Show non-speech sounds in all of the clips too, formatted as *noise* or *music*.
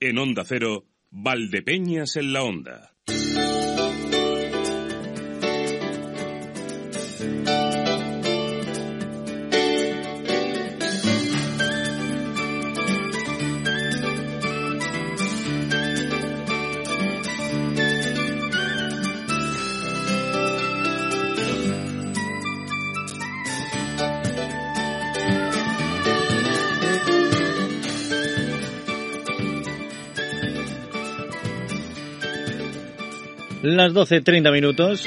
En Onda Cero, Valdepeñas en la Onda. Las 12.30 minutos.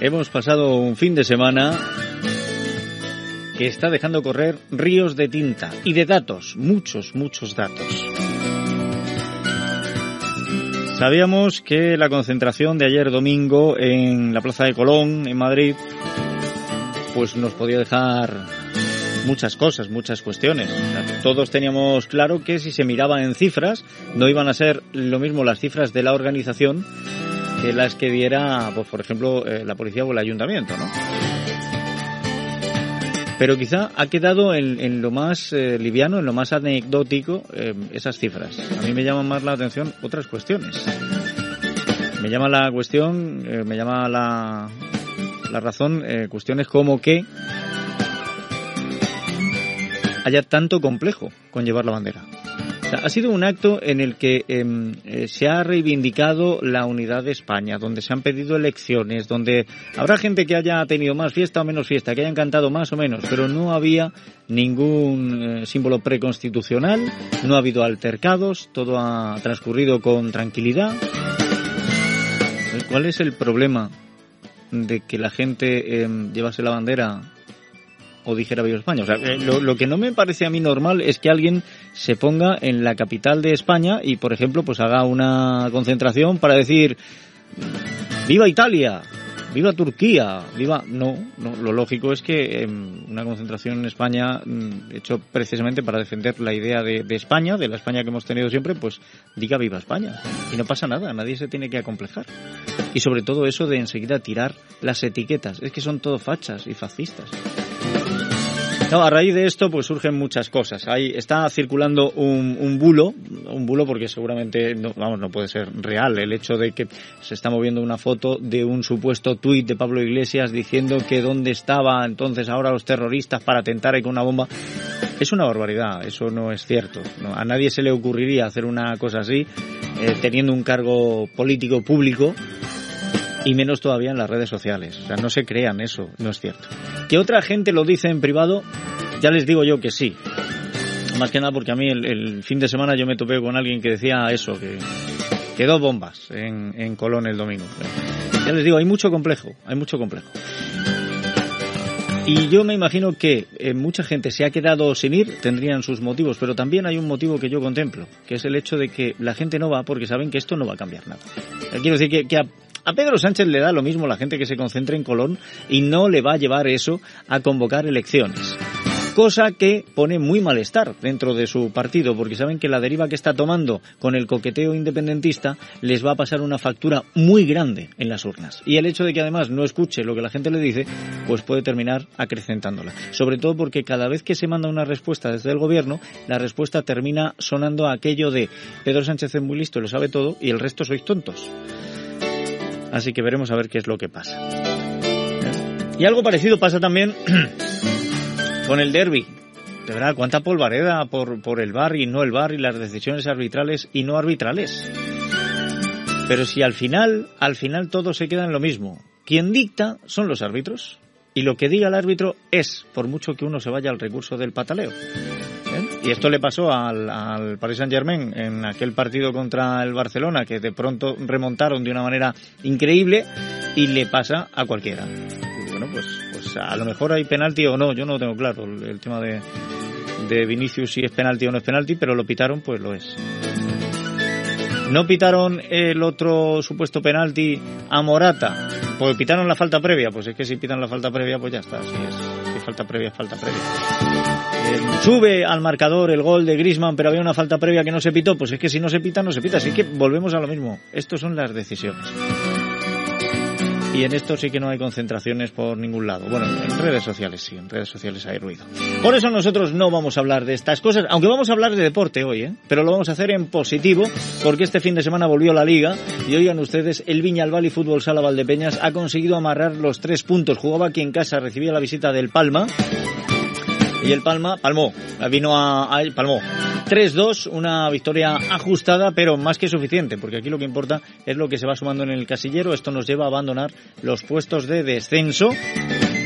Hemos pasado un fin de semana que está dejando correr ríos de tinta y de datos, muchos, muchos datos. Sabíamos que la concentración de ayer domingo en la Plaza de Colón, en Madrid, pues nos podía dejar muchas cosas, muchas cuestiones. todos teníamos claro que si se miraba en cifras, no iban a ser lo mismo las cifras de la organización que las que diera, pues, por ejemplo, eh, la policía o el ayuntamiento, ¿no? Pero quizá ha quedado en, lo más eh, liviano, en lo más anecdótico, eh, esas cifras. A mí me llaman más la atención otras cuestiones. Me llama la cuestión, me llama la, la razón, cuestiones como que haya tanto complejo con llevar la bandera. ha sido un acto en el que em, eh, se ha reivindicado la unidad de España, donde se han pedido elecciones, donde habrá gente que haya tenido más fiesta o menos fiesta, que hayan cantado más o menos, pero no había ningún eh, símbolo preconstitucional, no ha habido altercados, todo ha transcurrido con tranquilidad. ¿Cuál es el problema de que la gente em, llevase la bandera dijera Viva España. Eh, lo, que no me parece a mí normal es que alguien se ponga en la capital de España y, por ejemplo, pues haga una concentración para decir Viva Italia, viva Turquía, viva... No, no lo lógico es que em, una concentración en España, mm, hecho precisamente para defender la idea de, de, España, de la España que hemos tenido siempre, pues diga viva España. Y no pasa nada, nadie se tiene que acomplejar. Y sobre todo eso de enseguida tirar las etiquetas, es que son todo fachas y fascistas. No, a raíz de esto pues surgen muchas cosas. Ahí está circulando un, un bulo, un bulo porque seguramente no, vamos, no puede ser real el hecho de que se está moviendo una foto de un supuesto tuit de Pablo Iglesias diciendo que dónde estaba entonces ahora los terroristas para atentar con una bomba. Es una barbaridad, eso no es cierto. a nadie se le ocurriría hacer una cosa así eh, teniendo un cargo político público y menos todavía en las redes sociales. O sea, no se crean eso, no es cierto. Que otra gente lo dice en privado, ya les digo yo que sí. Más que nada porque a mí el, fin de semana yo me topé con alguien que decía eso, que quedó bombas en, en Colón el domingo. Ya les digo, hay mucho complejo, hay mucho complejo. Y yo me imagino que eh, mucha gente se ha quedado sin ir, tendrían sus motivos, pero también hay un motivo que yo contemplo, que es el hecho de que la gente no va porque saben que esto no va a cambiar nada. Quiero decir que, que a Pedro Sánchez le da lo mismo la gente que se concentre en Colón y no le va a llevar eso a convocar elecciones cosa que pone muy malestar dentro de su partido, porque saben que la deriva que está tomando con el coqueteo independentista les va a pasar una factura muy grande en las urnas. Y el hecho de que además no escuche lo que la gente le dice, pues puede terminar acrecentándola. Sobre todo porque cada vez que se manda una respuesta desde el gobierno, la respuesta termina sonando aquello de Pedro Sánchez es muy listo, lo sabe todo, y el resto sois tontos. Así que veremos a ver qué es lo que pasa. Y algo parecido pasa también *clears throat* con el derby. De verdad, cuánta polvareda por, por el bar y no el bar y las decisiones arbitrales y no arbitrales. Pero si al final, al final todo se queda en lo mismo. Quien dicta son los árbitros. Y lo que diga el árbitro es, por mucho que uno se vaya al recurso del pataleo. Y esto le pasó al, al Paris Saint Germain en aquel partido contra el Barcelona, que de pronto remontaron de una manera increíble, y le pasa a cualquiera. bueno, pues, pues a lo mejor hay penalti o no, yo no lo tengo claro el, tema de, de Vinicius si es penalti o no es penalti, pero lo pitaron, pues lo es. No pitaron el otro supuesto penalti a Morata, pues pitaron la falta previa, pues es que si pitan la falta previa, pues ya está, si es, falta previa, falta previa. Eh, sube al marcador el gol de Grisman, pero había una falta previa que no se pitó, pues es que si no se pita, no se pita. Así que volvemos a lo mismo. Estas son las decisiones. Y en esto sí que no hay concentraciones por ningún lado. Bueno, en redes sociales sí, en redes sociales hay ruido. Por eso nosotros no vamos a hablar de estas cosas, aunque vamos a hablar de deporte hoy, ¿eh? pero lo vamos a hacer en positivo porque este fin de semana volvió la liga y oigan ustedes, el Viñalbal y Fútbol Sala Valdepeñas ha conseguido amarrar los tres puntos. Jugaba aquí en casa, recibía la visita del Palma y el Palma palmó, vino a, a palmó. 3-2, una victoria ajustada, pero más que suficiente, porque aquí lo que importa es lo que se va sumando en el casillero. Esto nos lleva a abandonar los puestos de descenso.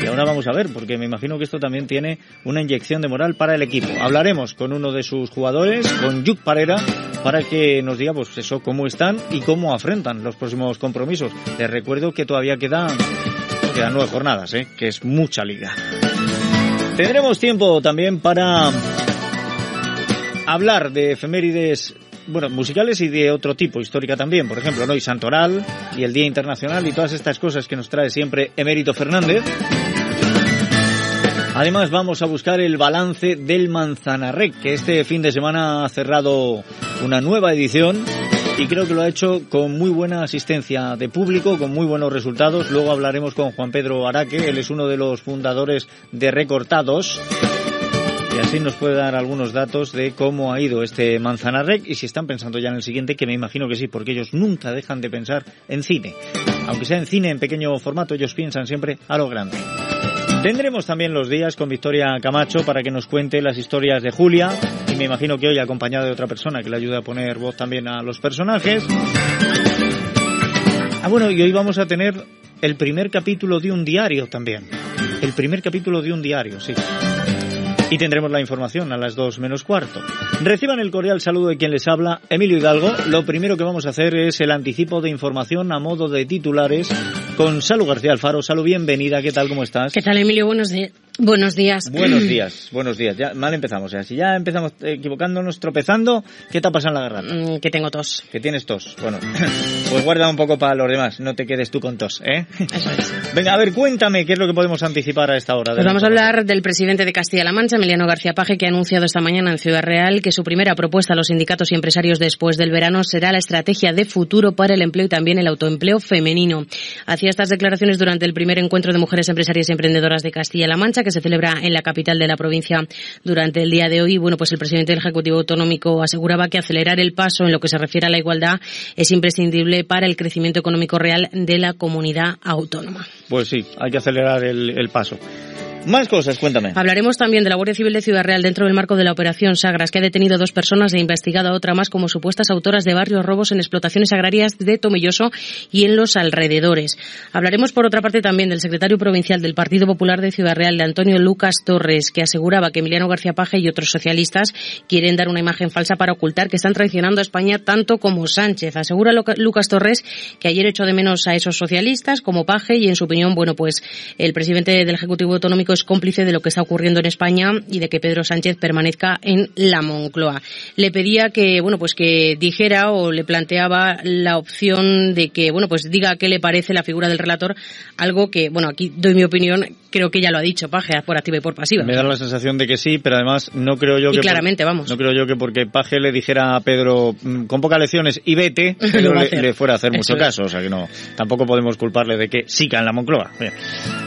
Y ahora vamos a ver, porque me imagino que esto también tiene una inyección de moral para el equipo. Hablaremos con uno de sus jugadores, con Yuk Parera, para que nos diga, pues eso, cómo están y cómo afrontan los próximos compromisos. Les recuerdo que todavía quedan, quedan nueve jornadas, ¿eh? que es mucha liga. Tendremos tiempo también para hablar de efemérides bueno, musicales y de otro tipo, histórica también, por ejemplo, ¿no? Santoral y el Día Internacional y todas estas cosas que nos trae siempre Emérito Fernández. Además vamos a buscar el balance del Manzanarrec, que este fin de semana ha cerrado una nueva edición y creo que lo ha hecho con muy buena asistencia de público, con muy buenos resultados. Luego hablaremos con Juan Pedro Araque, él es uno de los fundadores de Recortados y así nos puede dar algunos datos de cómo ha ido este Manzanarrec y si están pensando ya en el siguiente, que me imagino que sí, porque ellos nunca dejan de pensar en cine. Aunque sea en cine en pequeño formato, ellos piensan siempre a lo grande. Tendremos también los días con Victoria Camacho para que nos cuente las historias de Julia y me imagino que hoy acompañada de otra persona que le ayude a poner voz también a los personajes. Ah, bueno, y hoy vamos a tener el primer capítulo de un diario también. El primer capítulo de un diario, sí. Y tendremos la información a las dos menos cuarto. Reciban el cordial saludo de quien les habla, Emilio Hidalgo. Lo primero que vamos a hacer es el anticipo de información a modo de titulares con Salu García Alfaro. Salu, bienvenida. ¿Qué tal? ¿Cómo estás? ¿Qué tal, Emilio? Buenos días. Buenos días. Buenos *clears throat* días, buenos días. Ya mal empezamos. O sea, si ya empezamos equivocándonos, tropezando, ¿qué te ha pasado en la garganta? Mm, que tengo tos. Que tienes tos. Bueno, *clears throat* pues guarda un poco para los demás. No te quedes tú con tos, ¿eh? Eso es. *laughs* Venga, a ver, cuéntame qué es lo que podemos anticipar a esta hora. Pues vamos a hablar del presidente de Castilla-La Mancha, Emiliano García Paje, que ha anunciado esta mañana en Ciudad Real que su primera propuesta a los sindicatos y empresarios después del verano será la estrategia de futuro para el empleo y también el autoempleo femenino. Hacía estas declaraciones durante el primer encuentro de mujeres empresarias y emprendedoras de Castilla-La Mancha, que se celebra en la capital de la provincia durante el día de hoy. Bueno, pues el presidente del Ejecutivo Autonómico aseguraba que acelerar el paso en lo que se refiere a la igualdad es imprescindible para el crecimiento económico real de la comunidad autónoma. Pues sí, hay que acelerar el, el paso. Más cosas, cuéntame. Hablaremos también de la Guardia Civil de Ciudad Real dentro del marco de la Operación Sagras, que ha detenido dos personas e investigado a otra más como supuestas autoras de varios robos en explotaciones agrarias de Tomelloso y en los alrededores. Hablaremos, por otra parte, también del secretario provincial del Partido Popular de Ciudad Real, de Antonio Lucas Torres, que aseguraba que Emiliano García Paje y otros socialistas quieren dar una imagen falsa para ocultar que están traicionando a España tanto como Sánchez. Asegura Lucas Torres que ayer echó de menos a esos socialistas como Paje y, en su opinión, bueno, pues el presidente del Ejecutivo Autonómico es cómplice de lo que está ocurriendo en España y de que Pedro Sánchez permanezca en la Moncloa. Le pedía que, bueno, pues que dijera o le planteaba la opción de que, bueno, pues diga qué le parece la figura del relator, algo que, bueno, aquí doy mi opinión, creo que ya lo ha dicho Paje por activa y por pasiva. Me da la sensación de que sí, pero además no creo yo y que claramente, por, vamos. No creo yo que porque Paje le dijera a Pedro mm, convoca lecciones y vete, *laughs* Pedro le, le, fuera a hacer Eso mucho es. caso, o sea que no, tampoco podemos culparle de que siga en la Moncloa. Bien.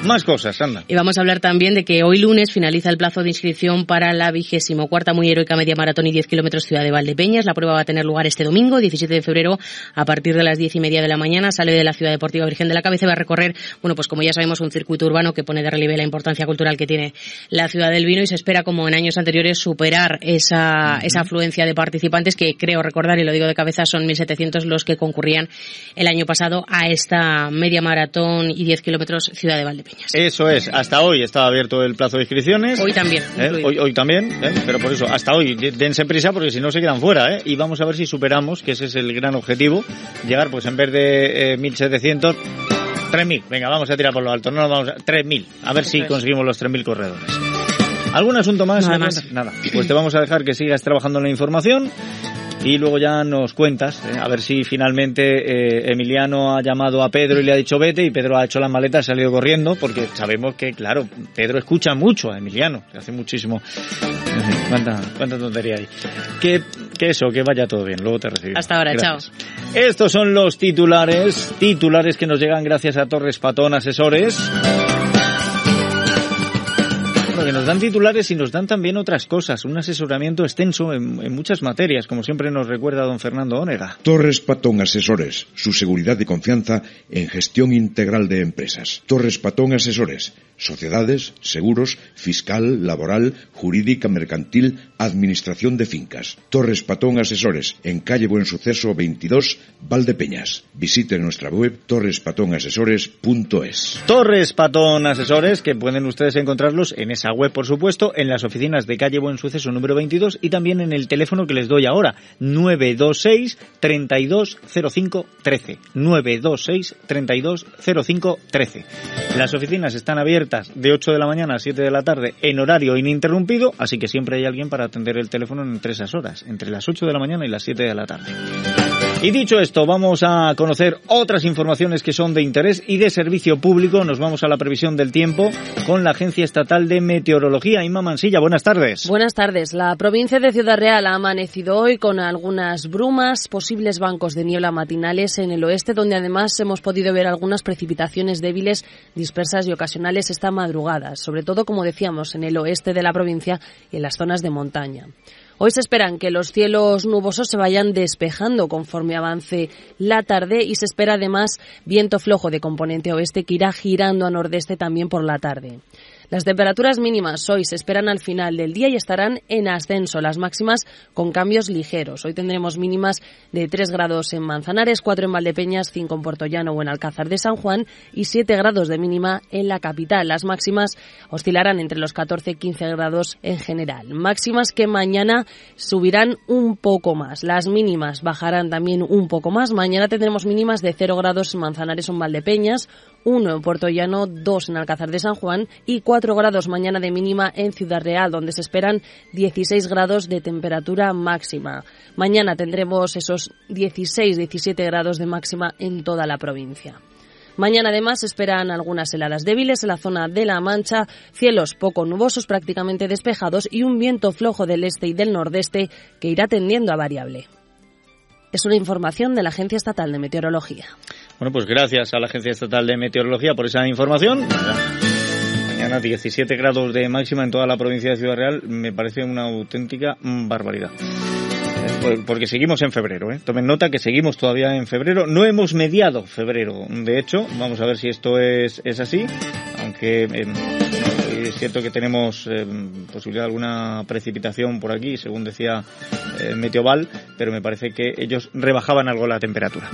Más cosas, anda. Y vamos a hablar también de que hoy lunes finaliza el plazo de inscripción para la vigésimo cuarta muy heroica media maratón y 10 kilómetros ciudad de Valdepeñas. La prueba va a tener lugar este domingo, 17 de febrero, a partir de las 10 y media de la mañana. Sale de la ciudad deportiva Virgen de la Cabeza y va a recorrer, bueno, pues como ya sabemos, un circuito urbano que pone de relieve la importancia cultural que tiene la ciudad del vino y se espera, como en años anteriores, superar esa, esa afluencia de participantes que creo recordar, y lo digo de cabeza, son 1.700 los que concurrían el año pasado a esta media maratón y 10 kilómetros ciudad de Valdepeñas. Eso es, hasta hoy abierto el plazo de inscripciones. Hoy también. ¿Eh? Hoy, hoy también, ¿eh? pero por eso, hasta hoy, de- dense prisa porque si no se quedan fuera, ¿eh? Y vamos a ver si superamos, que ese es el gran objetivo, llegar pues en vez de eh, 1700, 3000. Venga, vamos a tirar por lo alto, no vamos a... 3000. A ver si conseguimos los 3000 corredores. ¿Algún asunto más? Nada ¿Me más. Nada. Pues te vamos a dejar que sigas trabajando en la información. Y luego ya nos cuentas, eh, a ver si finalmente eh, Emiliano ha llamado a Pedro y le ha dicho vete y Pedro ha hecho las maletas y ha salido corriendo porque sabemos que, claro, Pedro escucha mucho a Emiliano, que hace muchísimo. cuánta, cuánta tontería hay. Que, que eso, que vaya todo bien, luego te recibimos. Hasta ahora, chao. Estos son los titulares, titulares que nos llegan gracias a Torres Patón Asesores que nos dan titulares y nos dan también otras cosas, un asesoramiento extenso en, muchas materias, como siempre nos recuerda don Fernando Ónega. Torres Patón Asesores, su seguridad y confianza en gestión integral de empresas. Torres Patón Asesores, sociedades, seguros, fiscal, laboral, jurídica, mercantil, administración de fincas. Torres Patón Asesores, en calle Buen Suceso 22, Valdepeñas. Visite nuestra web torrespatonasesores.es. Torres Patón Asesores, que pueden ustedes encontrarlos en esa web, por supuesto, en las oficinas de calle Buen Suceso número 22 y también en el teléfono que les doy ahora, 926 3205 13. 926 3205 13. Las oficinas están abiertas de 8 de la mañana a 7 de la tarde en horario ininterrumpido, así que siempre hay alguien para atender el teléfono entre esas horas, entre las 8 de la mañana y las 7 de la tarde. Y dicho esto, vamos a conocer otras informaciones que son de interés y de servicio público. Nos vamos a la previsión del tiempo con la Agencia Estatal de Meteorología. Inma Mansilla, buenas tardes. Buenas tardes. La provincia de Ciudad Real ha amanecido hoy con algunas brumas, posibles bancos de niebla matinales en el oeste, donde además hemos podido ver algunas precipitaciones débiles, dispersas y ocasionales esta madrugada, sobre todo, como decíamos, en el oeste de la provincia y en las zonas de montaña. Hoy se esperan que los cielos nubosos se vayan despejando conforme avance la tarde y se espera además viento flojo de componente oeste que irá girando a nordeste también por la tarde. Las temperaturas mínimas hoy se esperan al final del día y estarán en ascenso, las máximas con cambios ligeros. Hoy tendremos mínimas de 3 grados en Manzanares, 4 en Valdepeñas, 5 en Puerto Llano o en Alcázar de San Juan y 7 grados de mínima en la capital. Las máximas oscilarán entre los 14 y 15 grados en general. Máximas que mañana subirán un poco más. Las mínimas bajarán también un poco más. Mañana tendremos mínimas de 0 grados en Manzanares o en Valdepeñas, 1 en Puerto Llano, 2 en Alcázar de San Juan y 4 4 grados mañana de mínima en Ciudad Real, donde se esperan 16 grados de temperatura máxima. Mañana tendremos esos 16-17 grados de máxima en toda la provincia. Mañana además se esperan algunas heladas débiles en la zona de La Mancha, cielos poco nubosos prácticamente despejados y un viento flojo del este y del nordeste que irá tendiendo a variable. Es una información de la Agencia Estatal de Meteorología. Bueno, pues gracias a la Agencia Estatal de Meteorología por esa información. Mañana 17 grados de máxima en toda la provincia de Ciudad Real me parece una auténtica barbaridad. Eh, porque seguimos en febrero, ¿eh? Tomen nota que seguimos todavía en febrero. No hemos mediado febrero, de hecho. Vamos a ver si esto es, es así. Aunque eh, es cierto que tenemos eh, posibilidad de alguna precipitación por aquí, según decía eh, pero me parece que ellos rebajaban algo la temperatura.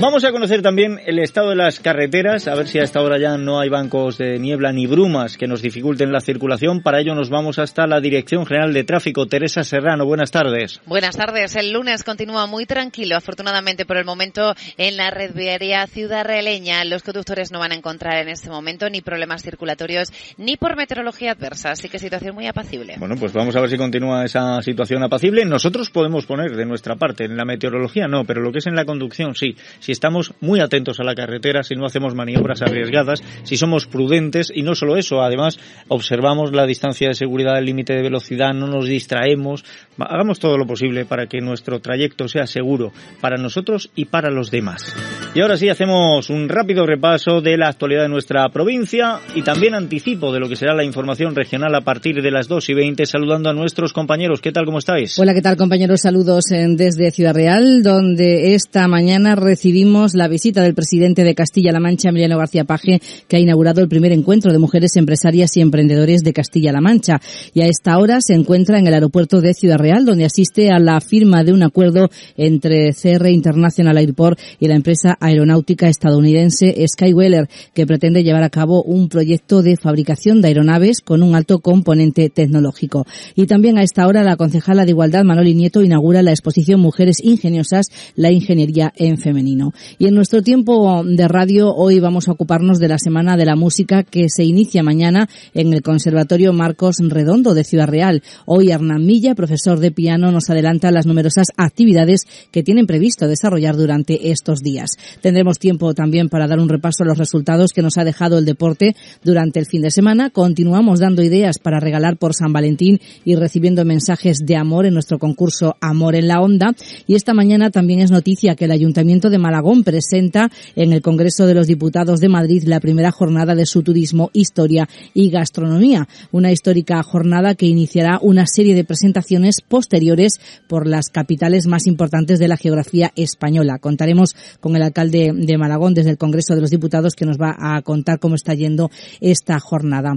Vamos a conocer también el estado de las carreteras, a ver si a esta hora ya no hay bancos de niebla ni brumas que nos dificulten la circulación. Para ello nos vamos hasta la Dirección General de Tráfico. Teresa Serrano, buenas tardes. Buenas tardes. El lunes continúa muy tranquilo, afortunadamente por el momento, en la red viaria ciudad realeña. Los conductores no van a encontrar en este momento ni problemas circulatorios ni por meteorología adversa, así que situación muy apacible. Bueno, pues vamos a ver si continúa esa situación apacible. Nosotros podemos poner de nuestra parte, en la meteorología no, pero lo que es en la conducción sí. Si estamos muy atentos a la carretera, si no hacemos maniobras arriesgadas, si somos prudentes y no solo eso, además observamos la distancia de seguridad, el límite de velocidad, no nos distraemos, hagamos todo lo posible para que nuestro trayecto sea seguro para nosotros y para los demás. Y ahora sí hacemos un rápido repaso de la actualidad de nuestra provincia y también anticipo de lo que será la información regional a partir de las 2 y 20, saludando a nuestros compañeros. ¿Qué tal? ¿Cómo estáis? Hola, ¿qué tal compañeros? Saludos eh, desde Ciudad Real, donde esta mañana recibimos la visita del presidente de Castilla-La Mancha, Emiliano García Paje, que ha inaugurado el primer encuentro de mujeres empresarias y emprendedores de Castilla-La Mancha. Y a esta hora se encuentra en el aeropuerto de Ciudad Real, donde asiste a la firma de un acuerdo entre CR International Airport y la empresa aeronáutica estadounidense Skyweller, que pretende llevar a cabo un proyecto de fabricación de aeronaves con un alto componente tecnológico. Y también a esta hora la concejala de Igualdad, Manoli Nieto, inaugura la exposición Mujeres Ingeniosas, la ingeniería en femenino. Y en nuestro tiempo de radio hoy vamos a ocuparnos de la Semana de la Música que se inicia mañana en el Conservatorio Marcos Redondo de Ciudad Real. Hoy Hernán Milla, profesor de piano, nos adelanta las numerosas actividades que tienen previsto desarrollar durante estos días. Tendremos tiempo también para dar un repaso a los resultados que nos ha dejado el deporte durante el fin de semana. Continuamos dando ideas para regalar por San Valentín y recibiendo mensajes de amor en nuestro concurso Amor en la Onda. Y esta mañana también es noticia que el Ayuntamiento de Malagón presenta en el Congreso de los Diputados de Madrid la primera jornada de su turismo, historia y gastronomía. Una histórica jornada que iniciará una serie de presentaciones posteriores por las capitales más importantes de la geografía española. Contaremos con el alcalde de Malagón desde el Congreso de los Diputados que nos va a contar cómo está yendo esta jornada.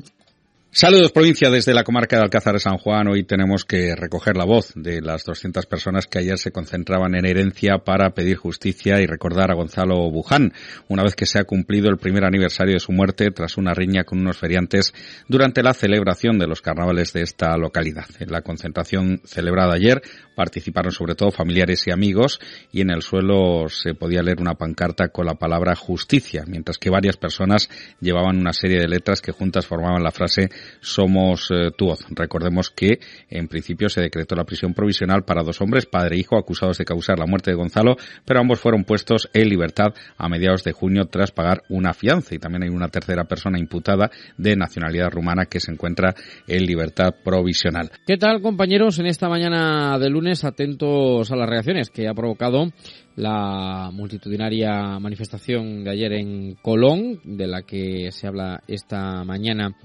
Saludos provincia desde la comarca de Alcázar de San Juan. Hoy tenemos que recoger la voz de las 200 personas que ayer se concentraban en herencia para pedir justicia y recordar a Gonzalo Buján, una vez que se ha cumplido el primer aniversario de su muerte tras una riña con unos feriantes durante la celebración de los carnavales de esta localidad. En la concentración celebrada ayer participaron sobre todo familiares y amigos y en el suelo se podía leer una pancarta con la palabra justicia, mientras que varias personas llevaban una serie de letras que juntas formaban la frase somos eh, tu voz. Recordemos que en principio se decretó la prisión provisional para dos hombres, padre e hijo, acusados de causar la muerte de Gonzalo, pero ambos fueron puestos en libertad a mediados de junio tras pagar una fianza y también hay una tercera persona imputada de nacionalidad rumana que se encuentra en libertad provisional. ¿Qué tal compañeros en esta mañana de lunes atentos a las reacciones que ha provocado la multitudinaria manifestación de ayer en Colón, de la que se habla esta mañana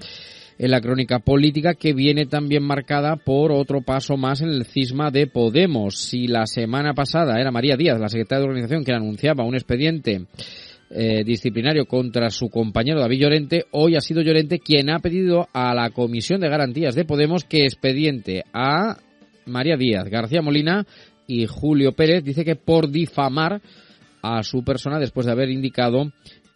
en la crónica política que viene también marcada por otro paso más en el cisma de Podemos. Si la semana pasada era María Díaz, la secretaria de organización, que anunciaba un expediente eh, disciplinario contra su compañero David Llorente, hoy ha sido Llorente quien ha pedido a la Comisión de Garantías de Podemos que expediente a María Díaz, García Molina y Julio Pérez, dice que por difamar a su persona después de haber indicado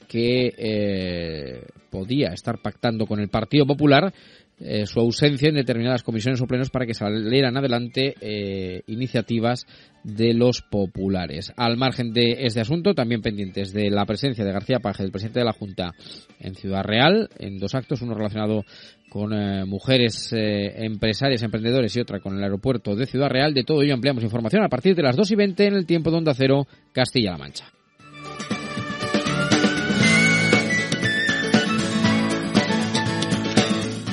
que eh, podía estar pactando con el Partido Popular eh, su ausencia en determinadas comisiones o plenos para que salieran adelante eh, iniciativas de los populares. Al margen de este asunto, también pendientes de la presencia de García Paje, el presidente de la Junta, en Ciudad Real, en dos actos, uno relacionado con mujeres empresarias, emprendedores y otra con el aeropuerto de Ciudad Real. De todo ello ampliamos información a partir de las 2 y 20 en el tiempo de Onda Cero, Castilla-La Mancha.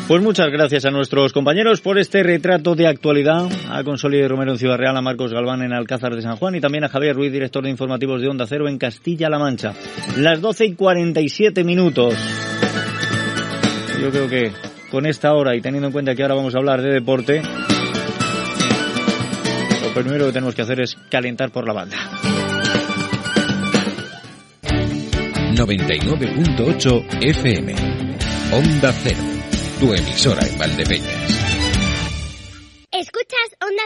Pues muchas gracias a nuestros compañeros por este retrato de actualidad, a Consolide Romero en Ciudad Real, a Marcos Galván en Alcázar de San Juan y también a Javier Ruiz, director de informativos de Onda Cero en Castilla-La Mancha. Las 12 y 47 minutos. Yo creo que con esta hora y teniendo en cuenta que ahora vamos a hablar de deporte, lo primero que tenemos que hacer es calentar por la banda. 99.8 FM. Onda Cero tu emisora en Valdepeñas. Escucha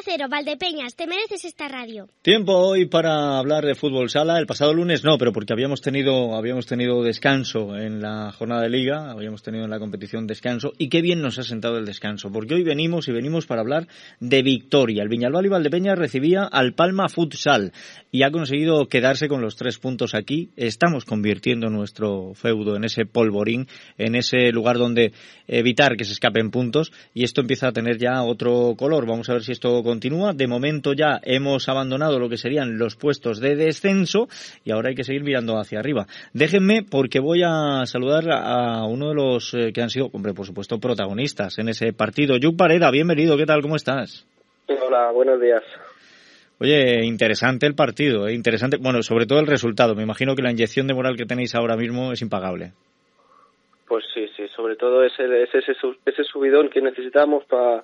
0, Valdepeñas, te mereces esta radio. Tiempo hoy para hablar de fútbol sala. El pasado lunes no, pero porque habíamos tenido, habíamos tenido descanso en la jornada de liga, habíamos tenido en la competición descanso. Y qué bien nos ha sentado el descanso, porque hoy venimos y venimos para hablar de victoria. El Viñalbal y Valdepeñas recibía al Palma Futsal y ha conseguido quedarse con los tres puntos aquí. Estamos convirtiendo nuestro feudo en ese polvorín, en ese lugar donde evitar que se escapen puntos. Y esto empieza a tener ya otro color. Vamos a ver si esto continúa. De momento ya hemos abandonado lo que serían los puestos de descenso y ahora hay que seguir mirando hacia arriba. Déjenme porque voy a saludar a uno de los eh, que han sido, hombre, por supuesto, protagonistas en ese partido. Yuk Pareda, bienvenido. ¿Qué tal? ¿Cómo estás? Hola, buenos días. Oye, interesante el partido, ¿eh? interesante. Bueno, sobre todo el resultado. Me imagino que la inyección de moral que tenéis ahora mismo es impagable. Pues sí, sí, sobre todo ese, ese, ese subidón que necesitamos para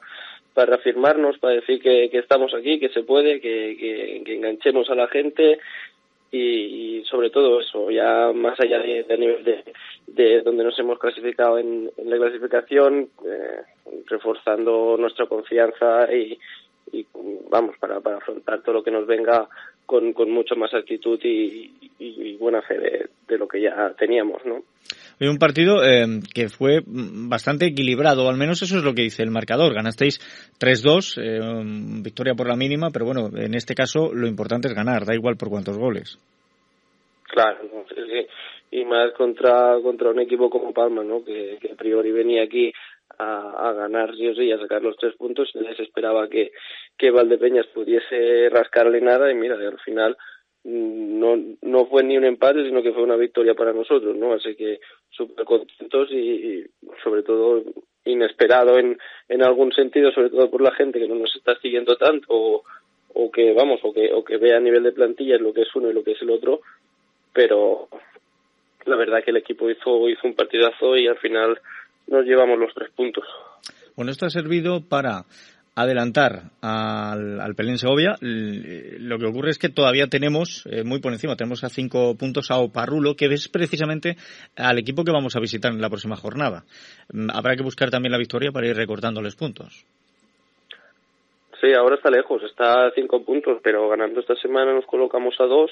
para reafirmarnos, para decir que, estamos aquí, que se puede, que, enganchemos a la gente y, sobre todo eso, ya más allá de, nivel de, donde nos hemos clasificado en, la clasificación, eh, reforzando nuestra confianza y, vamos, para, para afrontar todo lo que nos venga con, con mucho más actitud y, buena fe de, de, lo que ya teníamos, ¿no? un partido eh, que fue bastante equilibrado, al menos eso es lo que dice el marcador. Ganasteis 3-2, eh, victoria por la mínima, pero bueno, en este caso lo importante es ganar, da igual por cuántos goles. Claro, y más contra contra un equipo como Palma, ¿no? Que, a priori venía aquí a, a, ganar sí o sí, a sacar los tres puntos, les esperaba que, que Valdepeñas pudiese rascarle nada y mira, al final mm, no, no fue ni un empate, sino que fue una victoria para nosotros, ¿no? Así que súper contentos y, sobre todo inesperado en, en algún sentido, sobre todo por la gente que no nos está siguiendo tanto o, o que, vamos, o que, o que vea a nivel de plantilla lo que es uno y lo que es el otro, pero la verdad que el equipo hizo, hizo un partidazo y al final nos llevamos los tres puntos. Bueno, esto ha servido para adelantar al, al Pelín Segovia. Lo que ocurre es que todavía tenemos, eh, muy por encima, tenemos a cinco puntos a Oparrulo, que es precisamente al equipo que vamos a visitar en la próxima jornada. Mm, habrá que buscar también la victoria para ir recortándoles puntos. Sí, ahora está lejos, está a cinco puntos, pero ganando esta semana nos colocamos a dos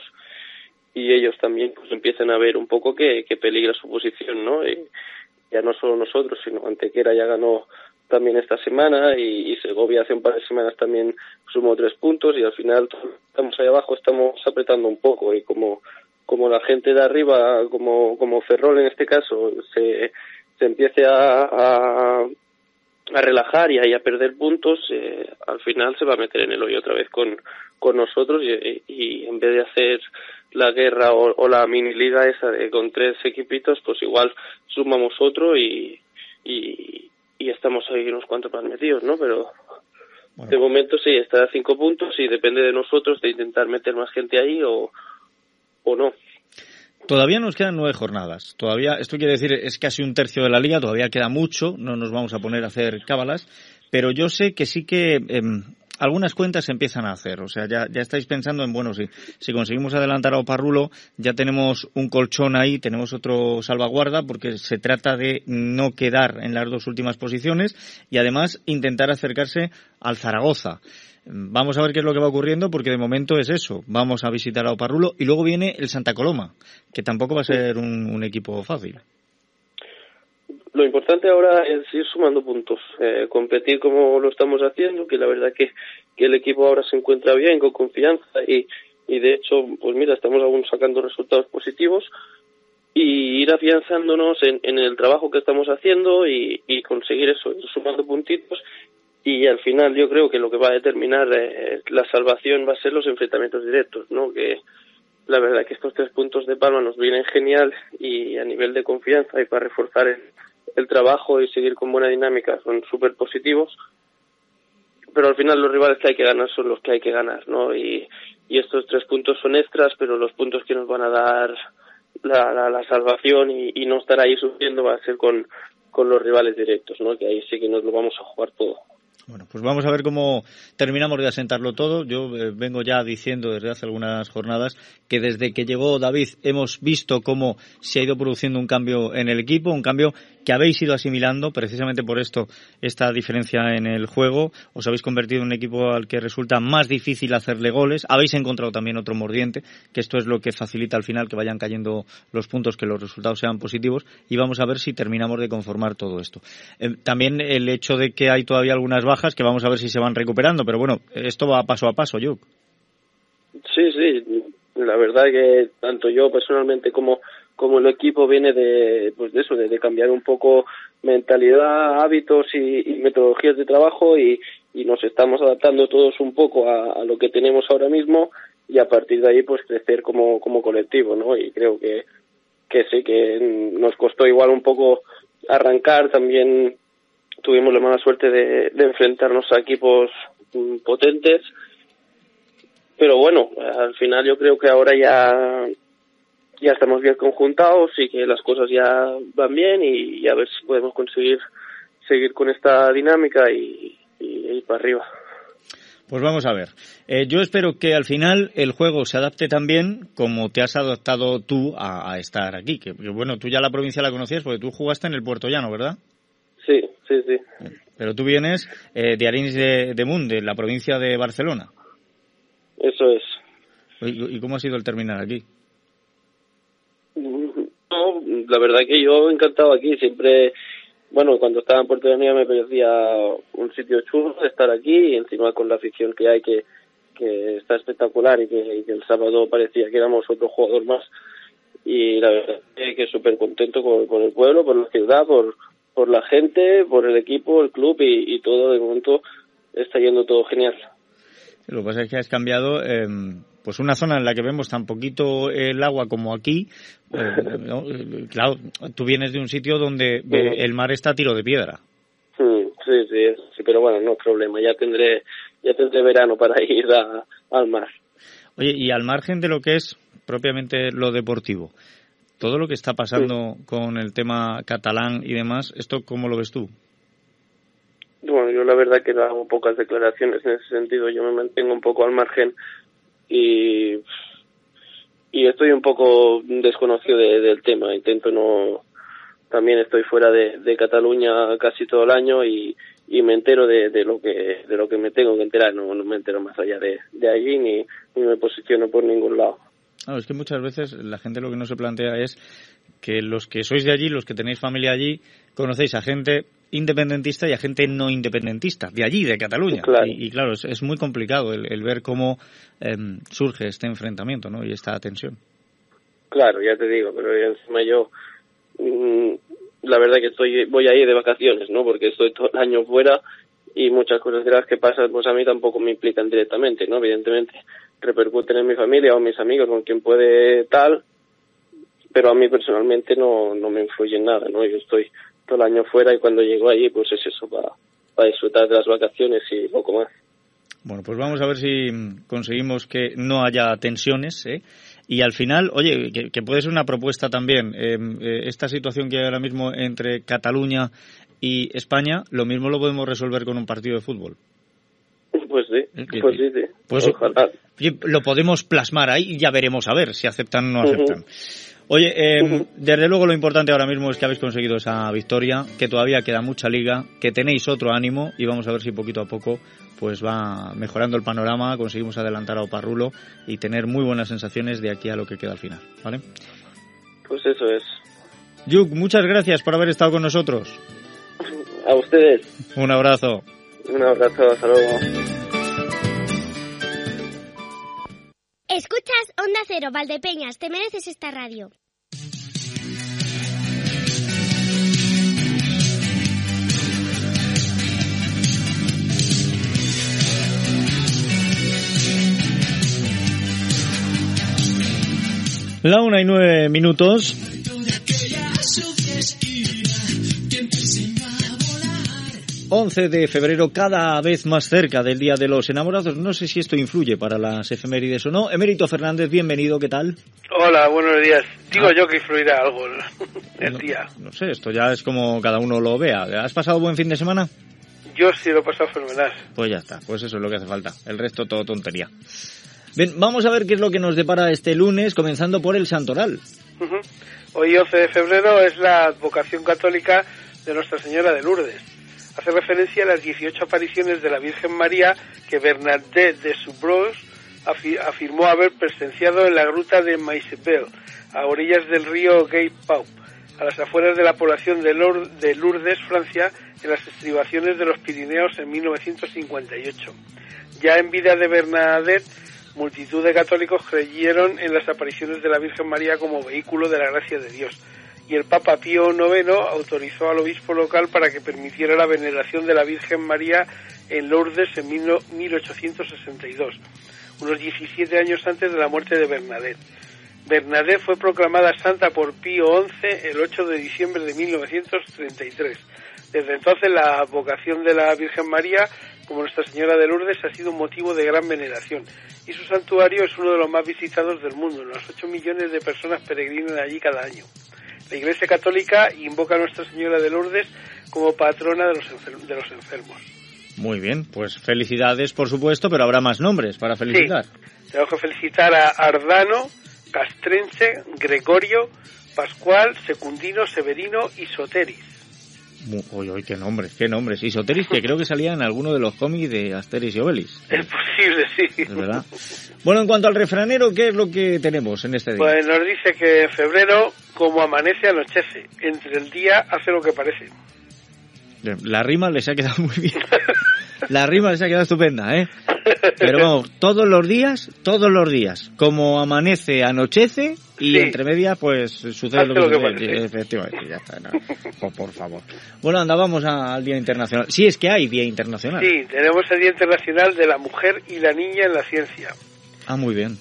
y ellos también pues empiezan a ver un poco que, que peligra su posición, ¿no? Y ya no solo nosotros, sino Antequera ya ganó también esta semana y, Segovia hace un par de semanas también sumó tres puntos y al final estamos ahí abajo, estamos apretando un poco y como como la gente de arriba, como como Ferrol en este caso, se, se empiece a, a, a relajar y ahí a perder puntos, eh, al final se va a meter en el hoyo otra vez con, con nosotros y, y en vez de hacer la guerra o, la mini liga esa de con tres equipitos, pues igual sumamos otro y, y, y estamos ahí unos cuantos más metidos, ¿no? Pero de momento sí, está a cinco puntos y depende de nosotros de intentar meter más gente ahí o, o no. Todavía nos quedan nueve jornadas. Todavía, esto quiere decir, es casi un tercio de la liga, todavía queda mucho, no nos vamos a poner a hacer cábalas, pero yo sé que sí que em, algunas cuentas se empiezan a hacer. O sea, ya, estáis pensando en, bueno, si, si conseguimos adelantar a Oparrulo, ya tenemos un colchón ahí, tenemos otro salvaguarda, porque se trata de no quedar en las dos últimas posiciones y además intentar acercarse al Zaragoza. Vamos a ver qué es lo que va ocurriendo porque de momento es eso. Vamos a visitar a Oparrulo y luego viene el Santa Coloma, que tampoco va a ser un equipo fácil. Lo importante ahora es ir sumando puntos, eh, competir como lo estamos haciendo, que la verdad que, que el equipo ahora se encuentra bien, con confianza y, y de hecho, pues mira, estamos aún sacando resultados positivos y ir afianzándonos en, en el trabajo que estamos haciendo y, y conseguir eso, sumando puntitos y al final yo creo que lo que va a determinar eh, la salvación va a ser los enfrentamientos directos, ¿no? Que la verdad que estos tres puntos de Palma nos vienen genial y a nivel de confianza y para reforzar el, el trabajo y seguir con buena dinámica son súper positivos, pero al final los rivales que hay que ganar son los que hay que ganar, ¿no? Y, estos tres puntos son extras, pero los puntos que nos van a dar la, la, salvación y, y, no estar ahí sufriendo va a ser con, con los rivales directos, ¿no? Que ahí sí que nos lo vamos a jugar todo. Bueno, pues vamos a ver cómo terminamos de asentarlo todo. Yo eh, vengo ya diciendo desde hace algunas jornadas que desde que llegó David hemos visto cómo se ha ido produciendo un cambio en el equipo, un cambio que habéis ido asimilando precisamente por esto, esta diferencia en el juego. Os habéis convertido en un equipo al que resulta más difícil hacerle goles. Habéis encontrado también otro mordiente, que esto es lo que facilita al final que vayan cayendo los puntos, que los resultados sean positivos. Y vamos a ver si terminamos de conformar todo esto. Eh, también el hecho de que hay todavía algunas bajas que vamos a ver si se van recuperando, pero bueno, esto va paso a paso, yo. Sí, sí, la verdad que tanto yo personalmente como como el equipo viene de pues de eso de, cambiar un poco mentalidad hábitos y, metodologías de trabajo y, y, nos estamos adaptando todos un poco a, lo que tenemos ahora mismo y a partir de ahí pues crecer como como colectivo no y creo que que sí que nos costó igual un poco arrancar. También tuvimos la mala suerte de, enfrentarnos a equipos mm, potentes. Pero bueno al final yo creo que ahora ya ya estamos bien conjuntados y que las cosas ya van bien y, a ver si podemos conseguir seguir con esta dinámica y, ir para arriba. Pues vamos a ver. Eh, yo espero que al final el juego se adapte también como te has adaptado tú a, estar aquí. Que, bueno, tú ya la provincia la conocías porque tú jugaste en el Puerto Llano, ¿verdad? Sí, sí, sí. Pero tú vienes eh, de Arins de, de Munt, de la provincia de Barcelona. Eso es. ¿Y, cómo ha sido el terminar aquí? No, la verdad que yo encantado aquí, siempre, bueno, cuando estaba en Puerto Llano me parecía un sitio chulo de estar aquí y encima con la afición que hay que, que está espectacular y que, el sábado parecía que éramos otro jugador más y la verdad que súper contento con, el pueblo, por la ciudad, por, por la gente, por el equipo, el club y, todo, de momento está yendo todo genial. Lo que pasa es que has cambiado eh, pues una zona en la que vemos tan poquito el agua como aquí. Eh, claro, tú vienes de un sitio donde eh, el mar está a tiro de piedra. Sí, sí, sí, pero bueno, no es problema. Ya tendré, ya tendré verano para *laughs* ir al mar. Oye, y al margen de lo que es propiamente lo deportivo, todo lo que está pasando con el tema catalán y demás, ¿esto cómo lo ves tú? Bueno, yo la verdad que hago pocas declaraciones en ese sentido. Yo me mantengo un poco al margen y, y estoy un poco desconocido del tema. Intento no. También estoy fuera de, de Cataluña casi todo el año y, y me entero de, de, lo que de lo que me tengo que enterar no, no me entero más allá de, de allí ni, ni me posiciono por ningún lado es que muchas veces la gente lo que no se plantea es que los que sois de allí, los que tenéis familia allí, conocéis a gente independentista y a gente no independentista, de allí, de Cataluña. Y, claro, es, muy complicado el, ver cómo em, surge este enfrentamiento ¿no? y esta tensión. Claro, ya te digo, pero encima yo, mm, la verdad que estoy voy a ir de vacaciones, ¿no? Porque estoy todo el año fuera y muchas cosas de las que pasan, pues a mí tampoco me implican directamente, ¿no? Evidentemente repercuten en mi familia o mis amigos con quien puede tal, pero a mí personalmente no, no me influye en nada, ¿no? Yo estoy todo el año fuera y cuando llego allí, pues es eso, para, para disfrutar de las vacaciones y poco más. Bueno, pues vamos a ver si conseguimos que no haya tensiones, ¿eh? Y al final, oye, que, puede ser una propuesta también, em, eh, esta situación que hay ahora mismo entre Cataluña y España, lo mismo lo podemos resolver con un partido de fútbol. *laughs* Pues sí, pues sí, sí. Pues lo podemos plasmar ahí y ya veremos a ver si aceptan o no aceptan. Oye, eh, desde luego lo importante ahora mismo es que habéis conseguido esa victoria, que todavía queda mucha liga, que tenéis otro ánimo y vamos a ver si poquito a poco pues va mejorando el panorama, conseguimos adelantar a Oparrulo y tener muy buenas sensaciones de aquí a lo que queda al final, ¿vale? Pues eso es. Yuk, muchas gracias por haber estado con nosotros. A ustedes. Un abrazo. Un abrazo, hasta luego. Escuchas Onda Cero, Valdepeñas, te mereces esta radio. La una y nueve minutos. 11 de febrero, cada vez más cerca del Día de los Enamorados. No sé si esto influye para las efemérides o no. Emérito Fernández, bienvenido, ¿qué tal? Hola, buenos días. Digo ah. yo que influirá algo el día. No sé, esto ya es como cada uno lo vea. ¿Has pasado buen fin de semana? Yo sí lo he pasado fenomenal. Pues ya está, pues eso es lo que hace falta. El resto todo tontería. Bien, vamos a ver qué es lo que nos depara este lunes, comenzando por el Santoral. Hoy 11 de febrero es la advocación católica de Nuestra Señora de Lourdes hace referencia a las 18 apariciones de la Virgen María que Bernadette de Subros afirmó haber presenciado en la gruta de Maisebel, a orillas del río Gay Pau, a las afueras de la población de, Lourdes, Francia, en las estribaciones de los Pirineos en 1958. Ya en vida de Bernadette, multitud de católicos creyeron en las apariciones de la Virgen María como vehículo de la gracia de Dios y el Papa Pío IX autorizó al obispo local para que permitiera la veneración de la Virgen María en Lourdes en 1862, unos 17 años antes de la muerte de Bernadette. Bernadette fue proclamada santa por Pío XI el 8 de diciembre de 1933. Desde entonces la vocación de la Virgen María como Nuestra Señora de Lourdes ha sido un motivo de gran veneración y su santuario es uno de los más visitados del mundo. Los 8 millones de personas peregrinan allí cada año. La Iglesia Católica invoca a Nuestra Señora de Lourdes como patrona de los, de los enfermos. Muy bien, pues felicidades por supuesto, pero habrá más nombres para felicitar. Sí. Tengo que felicitar a Ardano, Castrense, Gregorio, Pascual, Secundino, Severino y Soteris. Uy, uy, qué nombres, qué nombres. Y Soteris, que creo que salía en alguno de los cómics de Asteris y Obelix. Es posible, sí. ¿Es verdad? Bueno, en cuanto al refranero, ¿qué es lo que tenemos en este día? Pues nos dice que febrero, como amanece, anochece. Entre el día hace lo que parece. La rima les ha quedado muy bien. *laughs* La rima les ha quedado estupenda, ¿eh? Pero vamos, todos los días, todos los días, como amanece, anochece y entre medias pues sucede lo que, sucede. Efectivamente, ya está. por, favor. Bueno, anda, vamos al Día Internacional. Sí, es que hay Día Internacional. Sí, tenemos el Día Internacional de la Mujer y la Niña en la Ciencia. Ah, muy bien.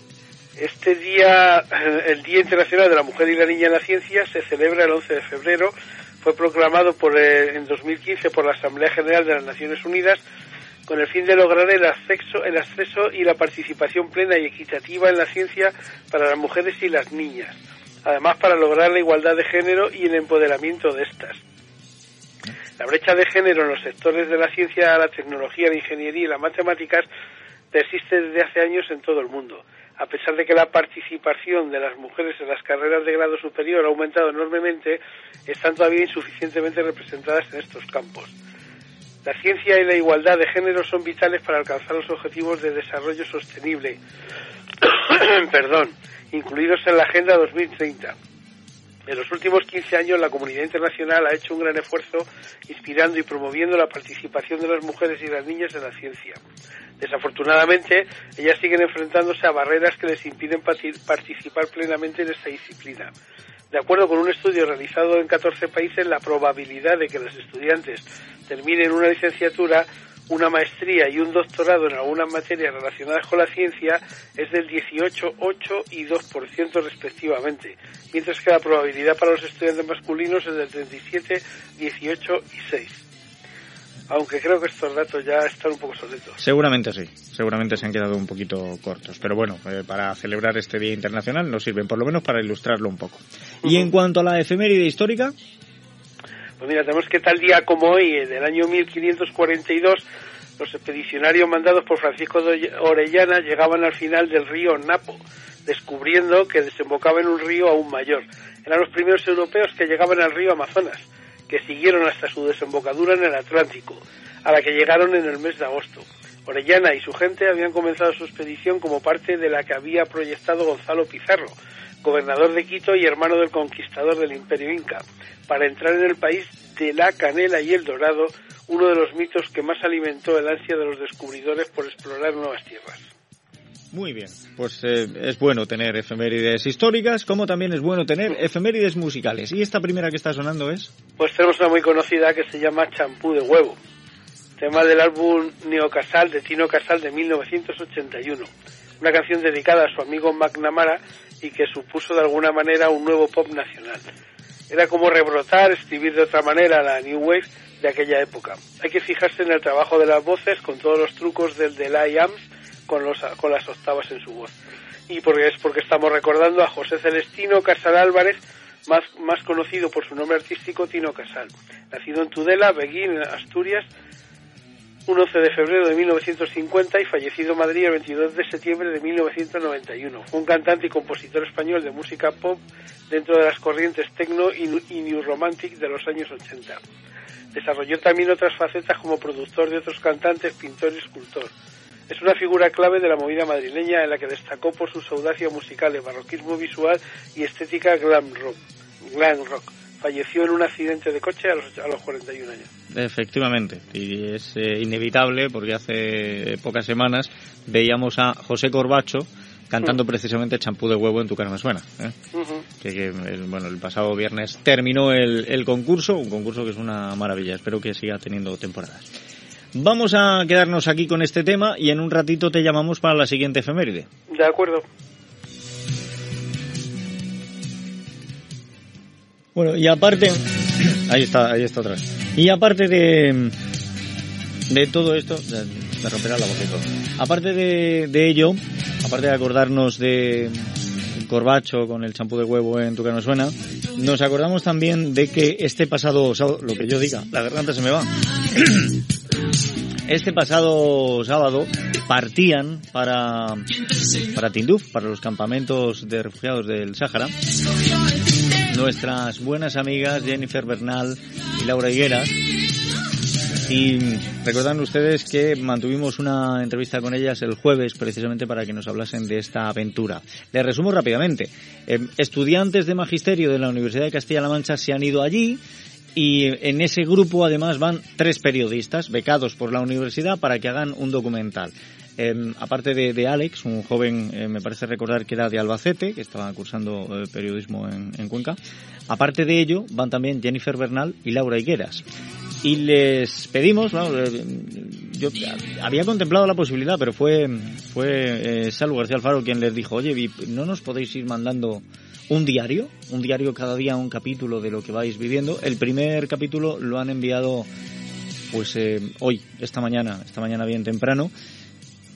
Este día, el Día Internacional de la Mujer y la Niña en la Ciencia, se celebra el 11 de febrero. Fue proclamado por, eh, en 2015 por la Asamblea General de las Naciones Unidas con el fin de lograr el acceso, el acceso y la participación plena y equitativa en la ciencia para las mujeres y las niñas. Además, para lograr la igualdad de género y el empoderamiento de estas. La brecha de género en los sectores de la ciencia, la tecnología, la ingeniería y las matemáticas persiste desde hace años en todo el mundo a pesar de que la participación de las mujeres en las carreras de grado superior ha aumentado enormemente, están todavía insuficientemente representadas en estos campos. La ciencia y la igualdad de género son vitales para alcanzar los objetivos de desarrollo sostenible, *coughs* incluidos en la Agenda 2030. En los últimos 15 años la comunidad internacional ha hecho un gran esfuerzo inspirando y promoviendo la participación de las mujeres y las niñas en la ciencia. Desafortunadamente, ellas siguen enfrentándose a barreras que les impiden participar plenamente en esta disciplina. De acuerdo con un estudio realizado en 14 países, la probabilidad de que los estudiantes terminen una licenciatura, una maestría y un doctorado en algunas materias relacionadas con la ciencia es del 18, 8 y 2% respectivamente, mientras que la probabilidad para los estudiantes masculinos es del 37, 18 y 6 aunque creo que estos datos ya están un poco solitos. Seguramente sí, seguramente se han quedado un poquito cortos, pero bueno, eh, para celebrar este Día Internacional nos sirven por lo menos para ilustrarlo un poco. Y en cuanto a la efeméride histórica... Pues mira, tenemos que tal día como hoy, en el año 1542, los expedicionarios mandados por Francisco de Orellana llegaban al final del río Napo, descubriendo que desembocaba en un río aún mayor. Eran los primeros europeos que llegaban al río Amazonas que siguieron hasta su desembocadura en el Atlántico, a la que llegaron en el mes de agosto. Orellana y su gente habían comenzado su expedición como parte de la que había proyectado Gonzalo Pizarro, gobernador de Quito y hermano del conquistador del imperio inca, para entrar en el país de la canela y el dorado, uno de los mitos que más alimentó el ansia de los descubridores por explorar nuevas tierras. Muy bien, pues eh, es bueno tener efemérides históricas, como también es bueno tener efemérides musicales. ¿Y esta primera que está sonando es? Pues tenemos una muy conocida que se llama Champú de Huevo, tema del álbum Neocasal de Tino Casal de 1981. Una canción dedicada a su amigo McNamara y que supuso de alguna manera un nuevo pop nacional. Era como rebrotar, escribir de otra manera la New Wave de aquella época. Hay que fijarse en el trabajo de las voces con todos los trucos del Delay Amps con, los, con las octavas en su voz. Y porque es porque estamos recordando a José Celestino Casal Álvarez, más, más conocido por su nombre artístico Tino Casal. Nacido en Tudela, Beguín, Asturias, un 11 de febrero de 1950 y fallecido en Madrid el 22 de septiembre de 1991. Fue un cantante y compositor español de música pop dentro de las corrientes techno y, y new romantic de los años 80. Desarrolló también otras facetas como productor de otros cantantes, pintor y escultor. Es una figura clave de la movida madrileña en la que destacó por su audacia musical, barroquismo visual y estética glam rock. Glam rock. Falleció en un accidente de coche a los, a los 41 años. Efectivamente, y es eh, inevitable porque hace pocas semanas veíamos a José Corbacho cantando mm. precisamente Champú de huevo en tu cara me suena. ¿eh? que, el, bueno, el pasado viernes terminó el, el concurso, un concurso que es una maravilla. Espero que siga teniendo temporadas. Vamos a quedarnos aquí con este tema y en un ratito te llamamos para la siguiente efeméride. De acuerdo. Bueno, y aparte, *clears throat* ahí está, ahí está atrás. Y aparte de, de todo esto, me romperá la y todo. Aparte de, de ello, aparte de acordarnos de Corbacho con el champú de huevo en tu que no suena, nos acordamos también de que este pasado sábado, lo que yo diga, la garganta se me va. *clears throat* Este pasado sábado partían para, para Tinduf, para los campamentos de refugiados del Sáhara, nuestras buenas amigas Jennifer Bernal y Laura Higueras. Y recuerdan ustedes que mantuvimos una entrevista con ellas el jueves precisamente para que nos hablasen de esta aventura. Les resumo rápidamente. Eh, estudiantes de magisterio de la Universidad de Castilla-La Mancha se han ido allí y en ese grupo además van tres periodistas becados por la universidad para que hagan un documental. Em, aparte de, Alex, un joven, eh, me parece recordar que era de Albacete, que estaba cursando eh, periodismo en, Cuenca. Aparte de ello, van también Jennifer Bernal y Laura Higueras. Y les pedimos, eh, yo había contemplado la posibilidad, pero fue, fue Salvo García Alfaro quien les dijo, oye, ¿no nos podéis ir mandando un diario? Un diario cada día, un capítulo de lo que vais viviendo. El primer capítulo lo han enviado pues hoy, esta mañana, esta mañana bien temprano.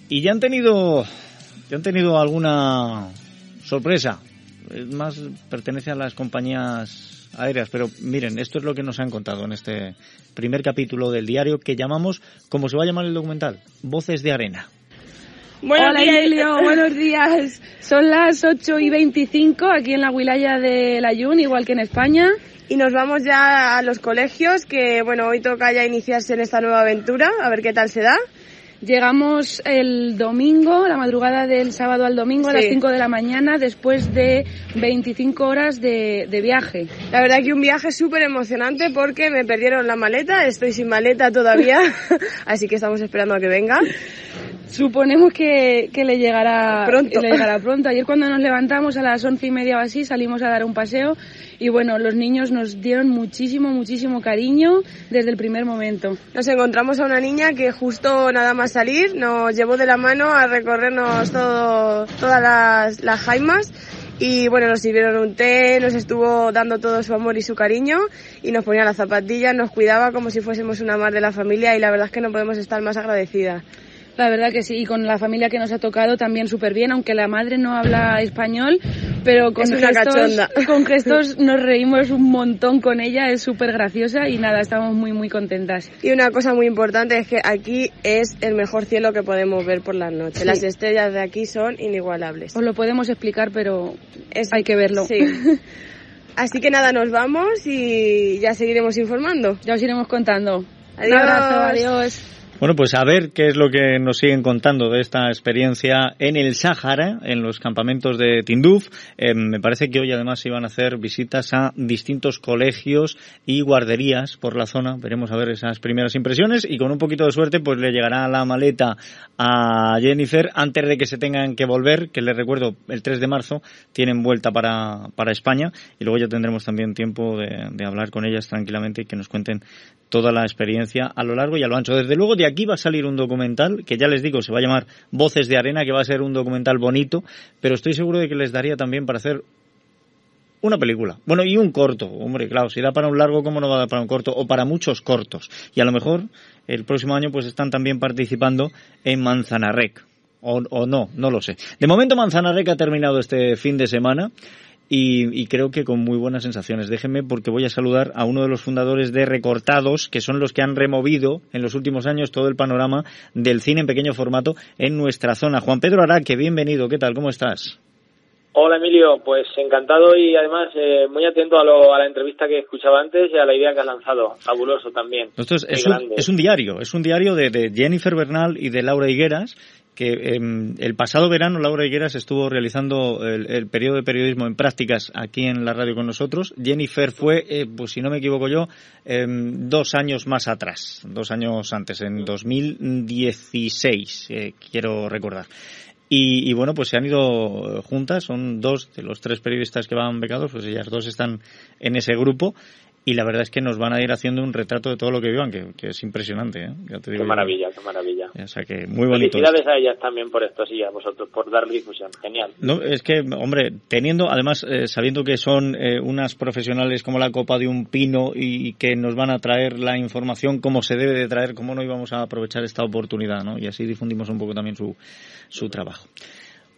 Y ya han tenido, ya han tenido alguna sorpresa. Es más, pertenece a las compañías aéreas, pero miren, esto es lo que nos han contado en este primer capítulo del diario que llamamos, como se va a llamar el documental, Voces de Arena. Buenos Hola, días, *laughs* buenos días. Son las 8 y 25 aquí en la wilaya de Layún, igual que en España. Y nos vamos ya a los colegios, que bueno, hoy toca ya iniciarse en esta nueva aventura, a ver qué tal se da. Llegamos el domingo, la madrugada del sábado al domingo a las 5 de la mañana, después de 25 horas de, de viaje. La verdad que un viaje súper emocionante porque me perdieron la maleta, estoy sin maleta todavía, *laughs* así que estamos esperando a que venga. Suponemos que, que le, llegará pronto. le llegará pronto. Ayer cuando nos levantamos a las once y media o así salimos a dar un paseo y bueno, los niños nos dieron muchísimo, muchísimo cariño desde el primer momento. Nos encontramos a una niña que justo nada más salir nos llevó de la mano a recorrernos todo, todas las, las jaimas y bueno, nos sirvieron un té, nos estuvo dando todo su amor y su cariño y nos ponía las zapatillas, nos cuidaba como si fuésemos una más de la familia y la verdad es que no podemos estar más agradecidas. La verdad que sí, y con la familia que nos ha tocado también súper bien, aunque la madre no habla español, pero con, gestos, *laughs* con gestos nos reímos un montón con ella, es súper graciosa y nada, estamos muy muy contentas. Y una cosa muy importante es que aquí es el mejor cielo que podemos ver por las noches. Las estrellas de aquí son inigualables. Os lo podemos explicar, pero hay que verlo. Sí. *laughs* Así que nada, nos vamos y ya seguiremos informando. Ya os iremos contando. Adiós. Un abrazo, adiós. Bueno, pues a ver qué es lo que nos siguen contando de esta experiencia en el Sáhara, en los campamentos de Tinduf. Eh, me parece que hoy además iban a hacer visitas a distintos colegios y guarderías por la zona. Veremos a ver esas primeras impresiones y con un poquito de suerte pues le llegará la maleta a Jennifer antes de que se tengan que volver, que les recuerdo el 3 de marzo tienen vuelta para, para España y luego ya tendremos también tiempo de, de hablar con ellas tranquilamente y que nos cuenten toda la experiencia a lo largo y a lo ancho. Desde luego de aquí va a salir un documental que ya les digo, se va a llamar Voces de Arena, que va a ser un documental bonito, pero estoy seguro de que les daría también para hacer una película. Bueno, y un corto. Hombre, claro, si da para un largo, ¿cómo no va a dar para un corto? O para muchos cortos. Y a lo mejor el próximo año pues están también participando en Manzanarrec. O, o no, no lo sé. De momento Manzanarrec ha terminado este fin de semana y, creo que con muy buenas sensaciones. Déjenme porque voy a saludar a uno de los fundadores de Recortados, que son los que han removido en los últimos años todo el panorama del cine en pequeño formato en nuestra zona. Juan Pedro Araque, bienvenido. ¿Qué tal? ¿Cómo estás? Hola Emilio, pues encantado y además eh, muy atento a, lo, a, la entrevista que escuchaba antes y a la idea que has lanzado. Fabuloso también. es, un, es, un, diario, es un diario de, de Jennifer Bernal y de Laura Higueras que em, el pasado verano Laura Higueras estuvo realizando el, periodo de periodismo en prácticas aquí en la radio con nosotros. Jennifer fue, eh, pues si no me equivoco yo, em, dos años más atrás, dos años antes, en 2016, eh, quiero recordar. Y, y, bueno, pues se han ido juntas, son dos de los tres periodistas que van becados, pues ellas dos están en ese grupo y la verdad es que nos van a ir haciendo un retrato de todo lo que vivan, que, es impresionante. ¿eh? qué maravilla, qué maravilla. O sea que muy bonito. Felicidades a ellas también por esto, sí, a vosotros, por dar difusión. Genial. No, es que, hombre, teniendo, además, eh, sabiendo que son eh, unas profesionales como la copa de un pino y, que nos van a traer la información como se debe de traer, cómo no íbamos a aprovechar esta oportunidad, ¿no? Y así difundimos un poco también su, su trabajo.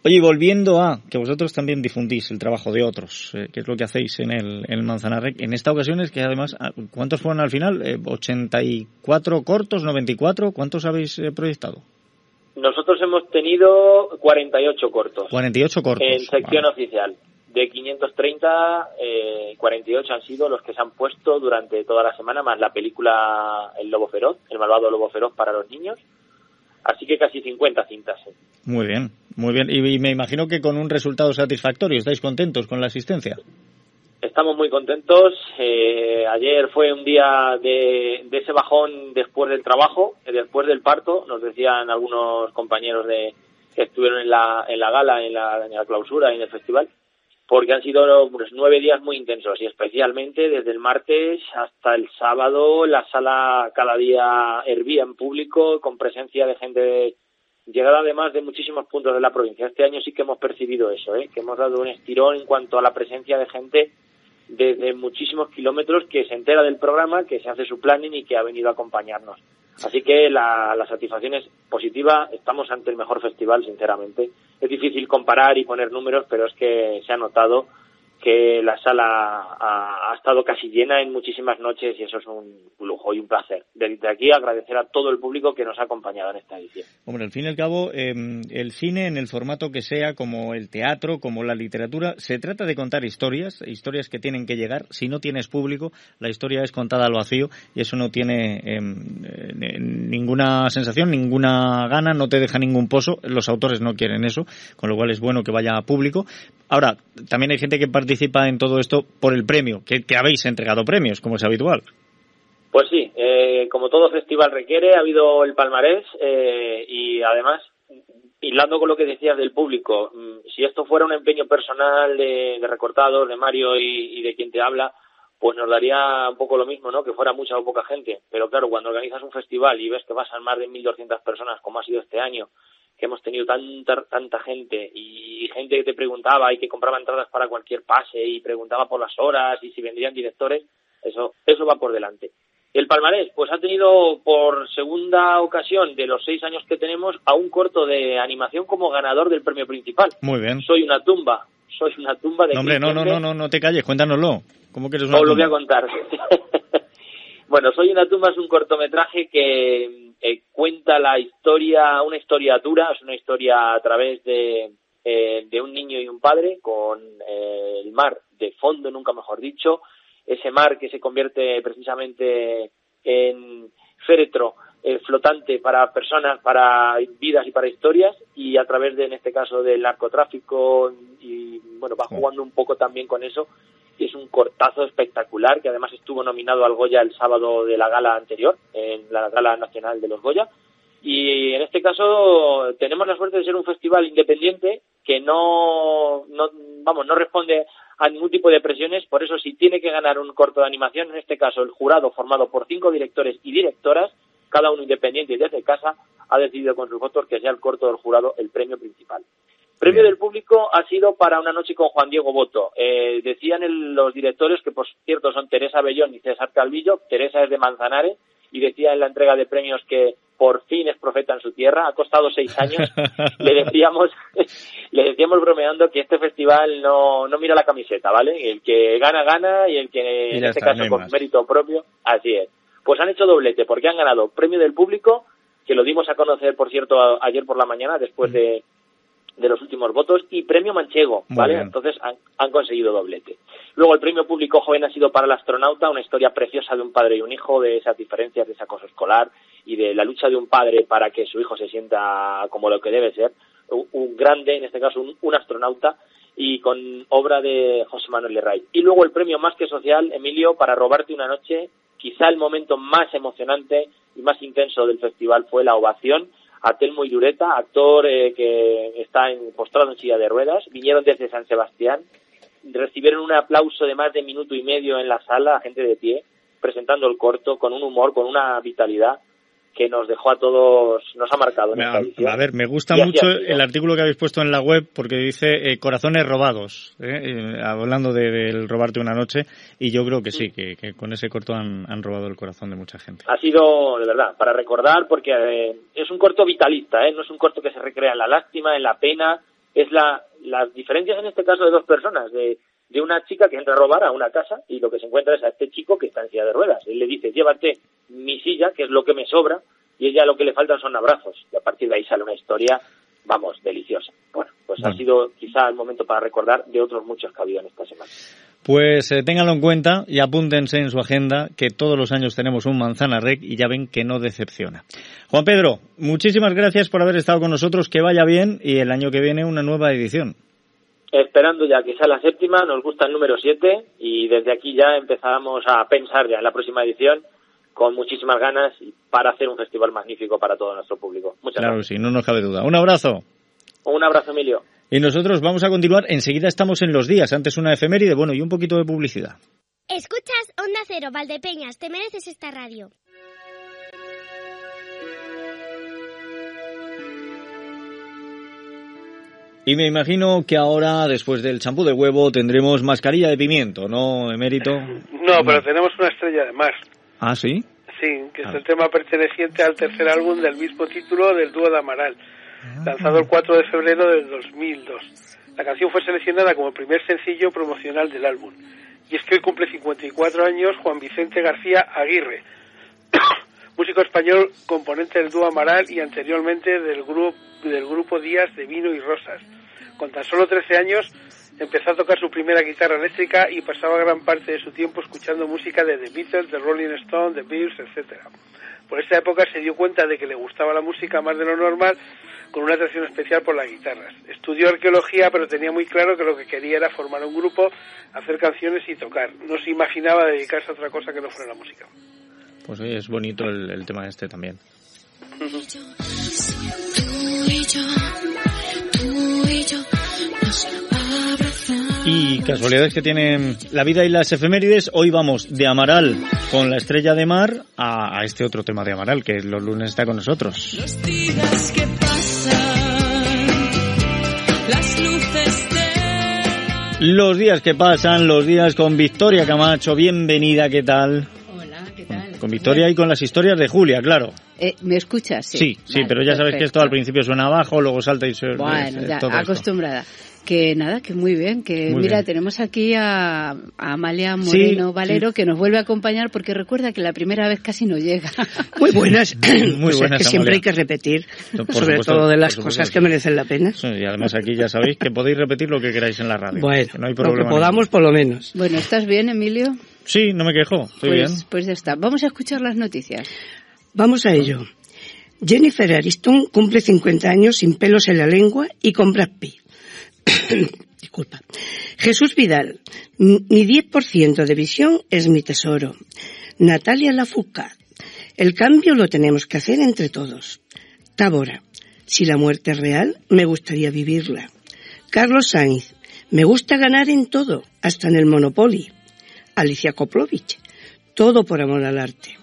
Oye, volviendo a que vosotros también difundís el trabajo de otros, eh, que es lo que hacéis en el, en el Manzanarrec, en esta ocasión es que además, ah, ¿cuántos fueron al final? Eh, ¿84 cortos, 94? ¿Cuántos habéis eh, proyectado? Nosotros hemos tenido 48 cortos. 48 cortos. En sección oficial. De 530, eh, 48 han sido los que se han puesto durante toda la semana, más la película El Lobo Feroz, El Malvado Lobo Feroz para los niños. Así que casi 50 cintas. Muy bien, muy bien. Y, me imagino que con un resultado satisfactorio. ¿Estáis contentos con la asistencia? Estamos muy contentos. Eh, ayer fue un día de, de, ese bajón después del trabajo, eh, después del parto. Nos decían algunos compañeros de que estuvieron en la, en la gala, en la, en la clausura en el festival, porque han sido pues, nueve días muy intensos y especialmente desde el martes hasta el sábado la sala cada día hervía en público con presencia de gente llegada además de muchísimos puntos de la provincia. Este año sí que hemos percibido eso, ¿eh? que hemos dado un estirón en cuanto a la presencia de gente desde muchísimos kilómetros que se entera del programa, que se hace su planning y que ha venido a acompañarnos. Así que la, la satisfacción es positiva, estamos ante el mejor festival, sinceramente. Es difícil comparar y poner números, pero es que se ha notado que la sala ha, estado casi llena en muchísimas noches y eso es un lujo y un placer. Desde aquí agradecer a todo el público que nos ha acompañado en esta edición. Hombre, al fin y al cabo, em, el cine en el formato que sea, como el teatro, como la literatura, se trata de contar historias, historias que tienen que llegar. Si no tienes público, la historia es contada al vacío y eso no tiene em, eh, ninguna sensación, ninguna gana, no te deja ningún pozo. Los autores no quieren eso, con lo cual es bueno que vaya a público. Ahora, también hay gente que participa en todo esto por el premio, que, habéis entregado premios, como es habitual. Pues sí, eh, como todo festival requiere, ha habido el palmarés eh, y además, hilando con lo que decías del público, mm, si esto fuera un empeño personal de, de recortados, de Mario y, de quien te habla, pues nos daría un poco lo mismo, ¿no? Que fuera mucha o poca gente. Pero claro, cuando organizas un festival y ves que pasan más de 1.200 personas, como ha sido este año, que hemos tenido tanta, tanta gente y gente que te preguntaba y que compraba entradas para cualquier pase y preguntaba por las horas y si vendrían directores, eso, eso va por delante. El palmarés, pues ha tenido por segunda ocasión de los seis años que tenemos a un corto de animación como ganador del premio principal. Muy bien. Soy una tumba, soy una tumba de... No, hombre, no, no, no, no, no te calles, cuéntanoslo. ¿Cómo que eres una Os lo voy a contar. *laughs* bueno, Soy una tumba es un cortometraje que eh, cuenta la historia, una historia dura, es una historia a través de, eh, de un niño y un padre con eh, el mar de fondo, nunca mejor dicho, ese mar que se convierte precisamente en féretro flotante para personas, para vidas y para historias y a través de, en este caso, del narcotráfico y bueno, va jugando un poco también con eso y es un cortazo espectacular que además estuvo nominado al Goya el sábado de la gala anterior, en la gala nacional de los Goya. Y en este caso tenemos la suerte de ser un festival independiente que no, no, vamos, no responde a ningún tipo de presiones, por eso si tiene que ganar un corto de animación, en este caso el jurado formado por cinco directores y directoras, cada uno independiente y desde casa, ha decidido con sus votos que sea el corto del jurado el premio principal. Premio del público ha sido para una noche con Juan Diego Boto. Eh, decían los directores que, por cierto, son Teresa Bellón y César Calvillo. Teresa es de Manzanares y decía en la entrega de premios que por fin es profeta en su tierra. Ha costado seis años. *laughs* le decíamos, *laughs* le decíamos bromeando que este festival no, no mira la camiseta, ¿vale? El que gana, gana y el que, en este caso, con mérito propio, así es. Pues han hecho doblete porque han ganado premio del público, que lo dimos a conocer, por cierto, ayer por la mañana, después de de los últimos votos y premio manchego, ¿vale? Entonces han, conseguido doblete. Luego el premio público joven ha sido para el astronauta, una historia preciosa de un padre y un hijo, de esas diferencias, de ese acoso escolar y de la lucha de un padre para que su hijo se sienta como lo que debe ser, un, grande, en este caso un, astronauta, y con obra de José Manuel Lerray. Y luego el premio más que social, Emilio, para robarte una noche, quizá el momento más emocionante y más intenso del festival fue la ovación a Telmo Dureta, actor eh, que está en, postrado en silla de ruedas, vinieron desde San Sebastián, recibieron un aplauso de más de minuto y medio en la sala, gente de pie, presentando el corto con un humor, con una vitalidad que nos dejó a todos, nos ha marcado en esta. A ver, me gusta mucho el artículo que habéis puesto en la web porque dice eh, corazones robados, ¿eh? Eh, hablando del robarte una noche, y yo creo que sí, que, con ese corto han, robado el corazón de mucha gente. Ha sido, de verdad, para recordar, porque es un corto vitalista, no es un corto que se recrea en la lástima, en la pena, es la, las diferencias en este caso de dos personas, de de una chica que entra a robar a una casa y lo que se encuentra es a este chico que está en silla de ruedas. Él le dice, llévate mi silla, que es lo que me sobra, y ella lo que le faltan son abrazos. Y a partir de ahí sale una historia, vamos, deliciosa. Bueno, pues ha sido quizá el momento para recordar de otros muchos que ha habido en esta semana. Pues eh, ténganlo en cuenta y apúntense en su agenda que todos los años tenemos un Manzana Rec y ya ven que no decepciona. Juan Pedro, muchísimas gracias por haber estado con nosotros, que vaya bien y el año que viene una nueva edición. Esperando ya que sea la séptima, nos gusta el número 7 y desde aquí ya empezamos a pensar ya en la próxima edición con muchísimas ganas para hacer un festival magnífico para todo nuestro público. Muchas claro gracias. sí, no nos cabe duda. Un abrazo. Un abrazo, Emilio. Y nosotros vamos a continuar. Enseguida estamos en los días. Antes una efeméride, bueno, y un poquito de publicidad. Escuchas Onda Cero, Valdepeñas. Te mereces esta radio. Y me imagino que ahora, después del champú de huevo, tendremos mascarilla de pimiento, ¿no, emérito? No, pero tenemos una estrella de mar. Ah, sí. Sí, que es el tema perteneciente al tercer álbum del mismo título del dúo de Amaral, lanzado el 4 de febrero del 2002. La canción fue seleccionada como el primer sencillo promocional del álbum. Y es que hoy cumple 54 años Juan Vicente García Aguirre, *coughs* músico español componente del dúo Amaral y anteriormente del grupo, del grupo Días de Vino y Rosas. Con tan solo 13 años empezó a tocar su primera guitarra eléctrica y pasaba gran parte de su tiempo escuchando música de The Beatles, The Rolling Stones, The Beatles, etcétera. Por esta época se dio cuenta de que le gustaba la música más de lo normal, con una atracción especial por las guitarras. Estudió arqueología, pero tenía muy claro que lo que quería era formar un grupo, hacer canciones y tocar. No se imaginaba dedicarse a otra cosa que no fuera la música. Pues oye, es bonito el, el tema este también. Y casualidades que tienen la vida y las efemérides. Hoy vamos de Amaral con la estrella de mar a, a este otro tema de Amaral que los lunes está con nosotros. Los días que pasan, las luces de... Los días que pasan, los días con Victoria Camacho. Bienvenida, ¿qué tal? Con Victoria y con las historias de Julia, claro. Eh, ¿Me escuchas? Sí, Sí, sí, Vale, pero ya sabes que esto perfecto. al principio suena abajo, luego salta y se... Bueno, es- ya, todo esto. acostumbrada. Que nada, que muy bien, que Muy mira, bien. tenemos aquí a, a Amalia Sí, Moreno Valero sí. que nos vuelve a acompañar porque recuerda que la primera vez casi no llega. *laughs* Muy buenas. *coughs* Muy Pues es buenas, que siempre hay que repetir, Por sobre supuesto, todo de las supuesto cosas que que sí. merecen la pena. Sí, Y además aquí ya sabéis que podéis repetir lo que queráis en la radio. Bueno, no hay lo que problema. podamos por lo menos. Bueno, ¿estás bien, Emilio? Sí, no me quejo, estoy pues, bien. pues ya está. Vamos a escuchar las noticias. Vamos a ello. Jennifer Ariston cumple 50 años sin pelos en la lengua y con Brad Pitt. *coughs* Disculpa. Jesús Vidal, mi 10% de visión es mi tesoro. Natalia Lafourcade, el cambio lo tenemos que hacer entre todos. Tábora, si la muerte es real, me gustaría vivirla. Carlos Sainz, me gusta ganar en todo, hasta en el Monopoly. Alicia Koplovich, todo por amor al arte.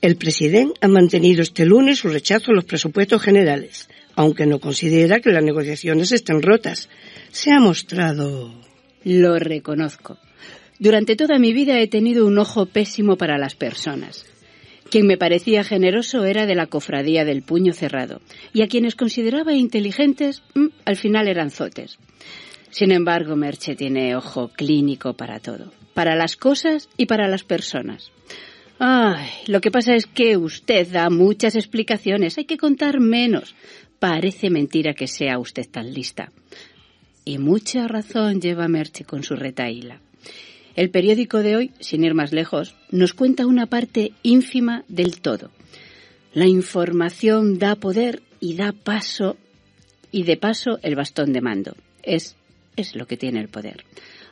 El presidente ha mantenido este lunes su rechazo a los presupuestos generales, aunque no considera que las negociaciones estén rotas. Se ha mostrado. Lo reconozco. Durante toda mi vida he tenido un ojo pésimo para las personas. Quien me parecía generoso era de la cofradía del puño cerrado, y a quienes consideraba inteligentes, mm, al final eran zotes. Sin embargo, Merche tiene ojo clínico para todo, para las cosas y para las personas. Ay, lo que pasa es que usted da muchas explicaciones, hay que contar menos. Parece mentira que sea usted tan lista. Y mucha razón lleva Merche con su retaíla. El periódico de hoy, sin ir más lejos, nos cuenta una parte ínfima del todo. La información da poder y da paso, y de paso el bastón de mando. Es, es lo que tiene el poder.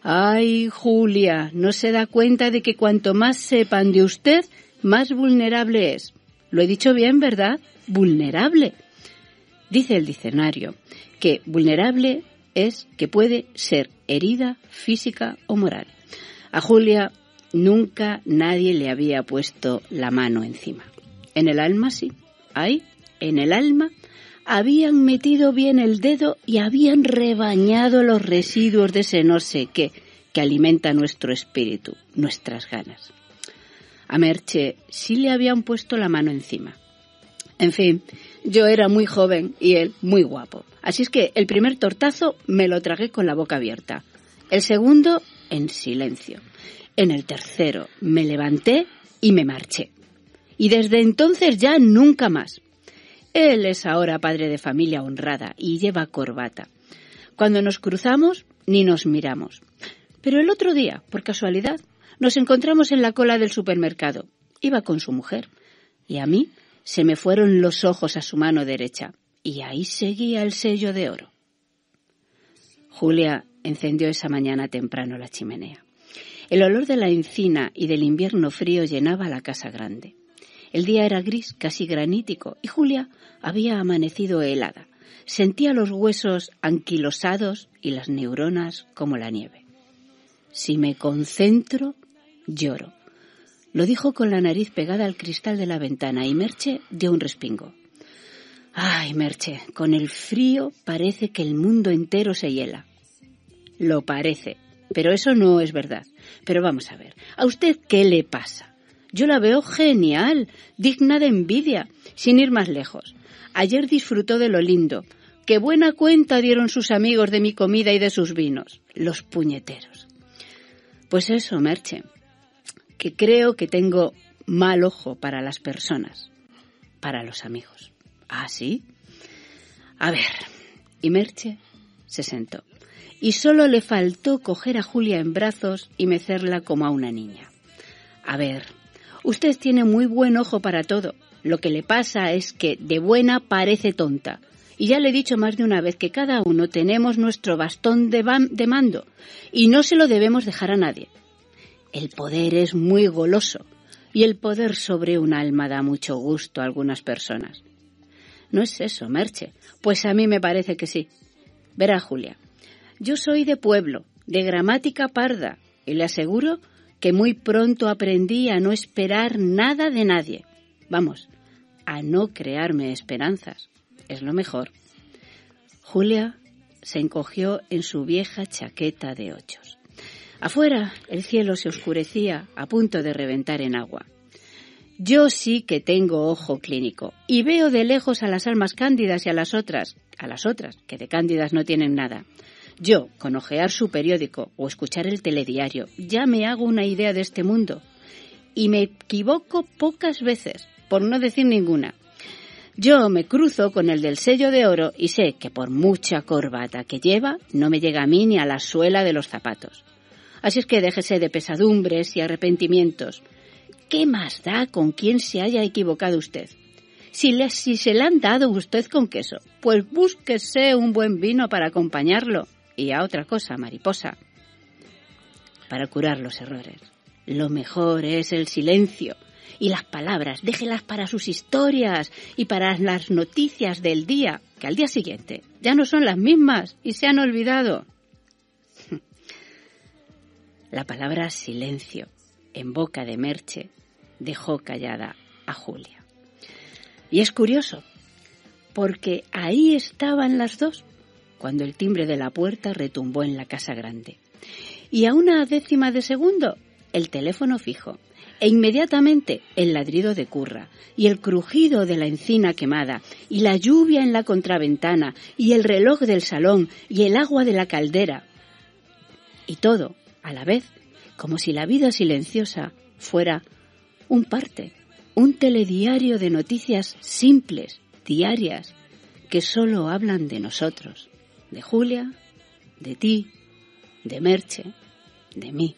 Ay, Julia, no se da cuenta de que cuanto más sepan de usted, más vulnerable es. Lo he dicho bien, ¿verdad? Vulnerable. Dice el diccionario que vulnerable es que puede ser herida física o moral. A Julia nunca nadie le había puesto la mano encima. En el alma sí. Ahí, en el alma, habían metido bien el dedo y habían rebañado los residuos de ese no sé qué que alimenta nuestro espíritu, nuestras ganas. A Merche sí le habían puesto la mano encima. En fin, yo era muy joven y él muy guapo. Así es que el primer tortazo me lo tragué con la boca abierta. El segundo, en silencio. En el tercero, me levanté y me marché. Y desde entonces ya nunca más. Él es ahora padre de familia honrada y lleva corbata. Cuando nos cruzamos, ni nos miramos. Pero el otro día, por casualidad, nos encontramos en la cola del supermercado. Iba con su mujer. Y a mí se me fueron los ojos a su mano derecha. Y ahí seguía el sello de oro. Julia encendió esa mañana temprano la chimenea. El olor de la encina y del invierno frío llenaba la casa grande. El día era gris, casi granítico, y Julia había amanecido helada. Sentía los huesos anquilosados y las neuronas como la nieve. Si me concentro, lloro. Lo dijo con la nariz pegada al cristal de la ventana y Merche dio un respingo. Ay, Merche, con el frío parece que el mundo entero se hiela. Lo parece, pero eso no es verdad. Pero vamos a ver, ¿a usted qué le pasa? Yo la veo genial, digna de envidia, sin ir más lejos. Ayer disfrutó de lo lindo. Qué buena cuenta dieron sus amigos de mi comida y de sus vinos, los puñeteros. Pues eso, Merche, que creo que tengo mal ojo para las personas, para los amigos. ¿Ah, sí? A ver, y Merche se sentó y solo le faltó coger a Julia en brazos y mecerla como a una niña. A ver, usted tiene muy buen ojo para todo. Lo que le pasa es que de buena parece tonta. Y ya le he dicho más de una vez que cada uno tenemos nuestro bastón de, mando y no se lo debemos dejar a nadie. El poder es muy goloso y el poder sobre un alma da mucho gusto a algunas personas. No es eso, Merche. Pues a mí me parece que sí. Verá, Julia, yo soy de pueblo, de gramática parda, y le aseguro que muy pronto aprendí a no esperar nada de nadie. Vamos, a no crearme esperanzas. Es lo mejor. Julia se encogió en su vieja chaqueta de ochos. Afuera el cielo se oscurecía a punto de reventar en agua. Yo sí que tengo ojo clínico y veo de lejos a las almas cándidas y a las otras, a las otras, que de cándidas no tienen nada. Yo, con ojear su periódico o escuchar el telediario, ya me hago una idea de este mundo. Y me equivoco pocas veces, por no decir ninguna. Yo me cruzo con el del sello de oro y sé que por mucha corbata que lleva, no me llega a mí ni a la suela de los zapatos. Así es que déjese de pesadumbres y arrepentimientos. ¿Qué más da con quién se haya equivocado usted? Si, le, si se le han dado usted con queso, pues búsquese un buen vino para acompañarlo y a otra cosa, mariposa, para curar los errores. Lo mejor es el silencio y las palabras, déjelas para sus historias y para las noticias del día, que al día siguiente ya no son las mismas y se han olvidado. *laughs* La palabra silencio en boca de Merche dejó callada a Julia. Y es curioso, porque ahí estaban las dos cuando el timbre de la puerta retumbó en la casa grande. Y a una décima de segundo, el teléfono fijo, e inmediatamente el ladrido de curra, y el crujido de la encina quemada, y la lluvia en la contraventana, y el reloj del salón, y el agua de la caldera. Y todo, a la vez, como si la vida silenciosa fuera un parte, un telediario de noticias simples, diarias, que solo hablan de nosotros, de Julia, de ti, de Merche, de mí.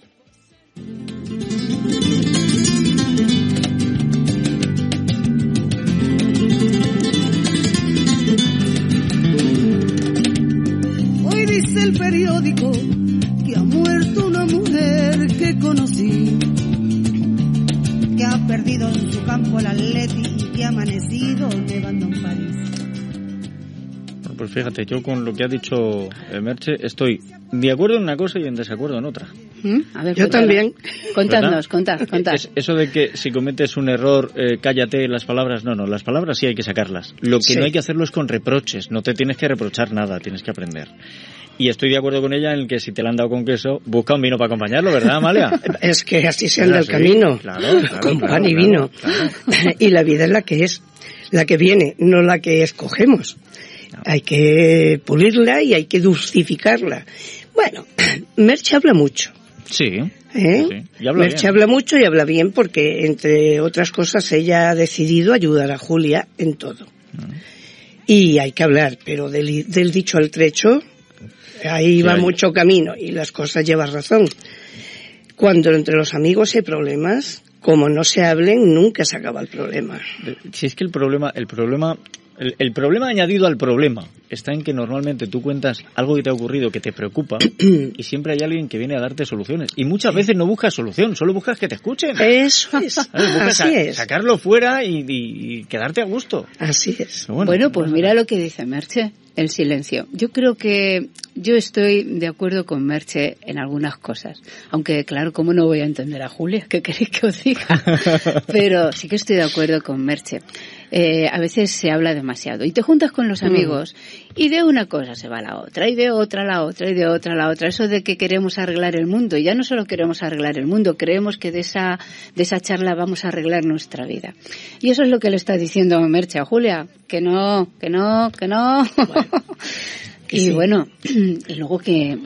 Fíjate, yo con lo que ha dicho Merche estoy de acuerdo en una cosa y en desacuerdo en otra. ¿Mm? yo también. Contadnos, contad, contad. eso de que si cometes un error, eh, cállate las palabras. No, no, las palabras sí hay que sacarlas. Lo que no hay que hacerlo es con reproches. No te tienes que reprochar nada, tienes que aprender. Y estoy de acuerdo con ella en que si te la han dado con queso, busca un vino para acompañarlo, ¿verdad, Amalia? *laughs* es que así se anda el camino. Claro, con pan y vino. *laughs* y la vida es la que es, la que viene, no la que escogemos. Hay que pulirla y hay que dulcificarla. Bueno, *clears throat* Merche habla mucho. Sí. ¿Eh? Merche habla mucho y habla bien porque, entre otras cosas, ella ha decidido ayudar a Julia en todo. Mm. Y hay que hablar, pero del, del dicho al trecho, ahí va mucho camino y las cosas llevan razón. Cuando entre los amigos hay problemas, como no se hablen, nunca se acaba el problema. Si es que el problema, el problema El, el, problema añadido al problema está en que normalmente tú cuentas algo que te ha ocurrido que te preocupa *clears throat* y siempre hay alguien que viene a darte soluciones. Y muchas veces no buscas solución, solo buscas que te escuchen. Eso *laughs* es. Así es. Sacarlo fuera y, y, y, quedarte a gusto. Así es. Bueno, bueno pues mira lo que dice Merche, el silencio. Yo creo que yo estoy de acuerdo con Merche en algunas cosas. Aunque, claro, ¿cómo no voy a entender a Julia? ¿Qué queréis que os diga? *laughs* Pero sí que estoy de acuerdo con Merche eh, a veces se habla demasiado. Y te juntas con los amigos mm. y de una cosa se va a la otra, y de otra a la otra, y de otra a la otra. Eso de que queremos arreglar el mundo. Ya no solo queremos arreglar el mundo, creemos que de esa, de esa charla vamos a arreglar nuestra vida. Y eso es lo que le está diciendo Merche a Julia. Que no, que no, que no. Bueno, *laughs* que y sí. bueno, *clears throat* y luego que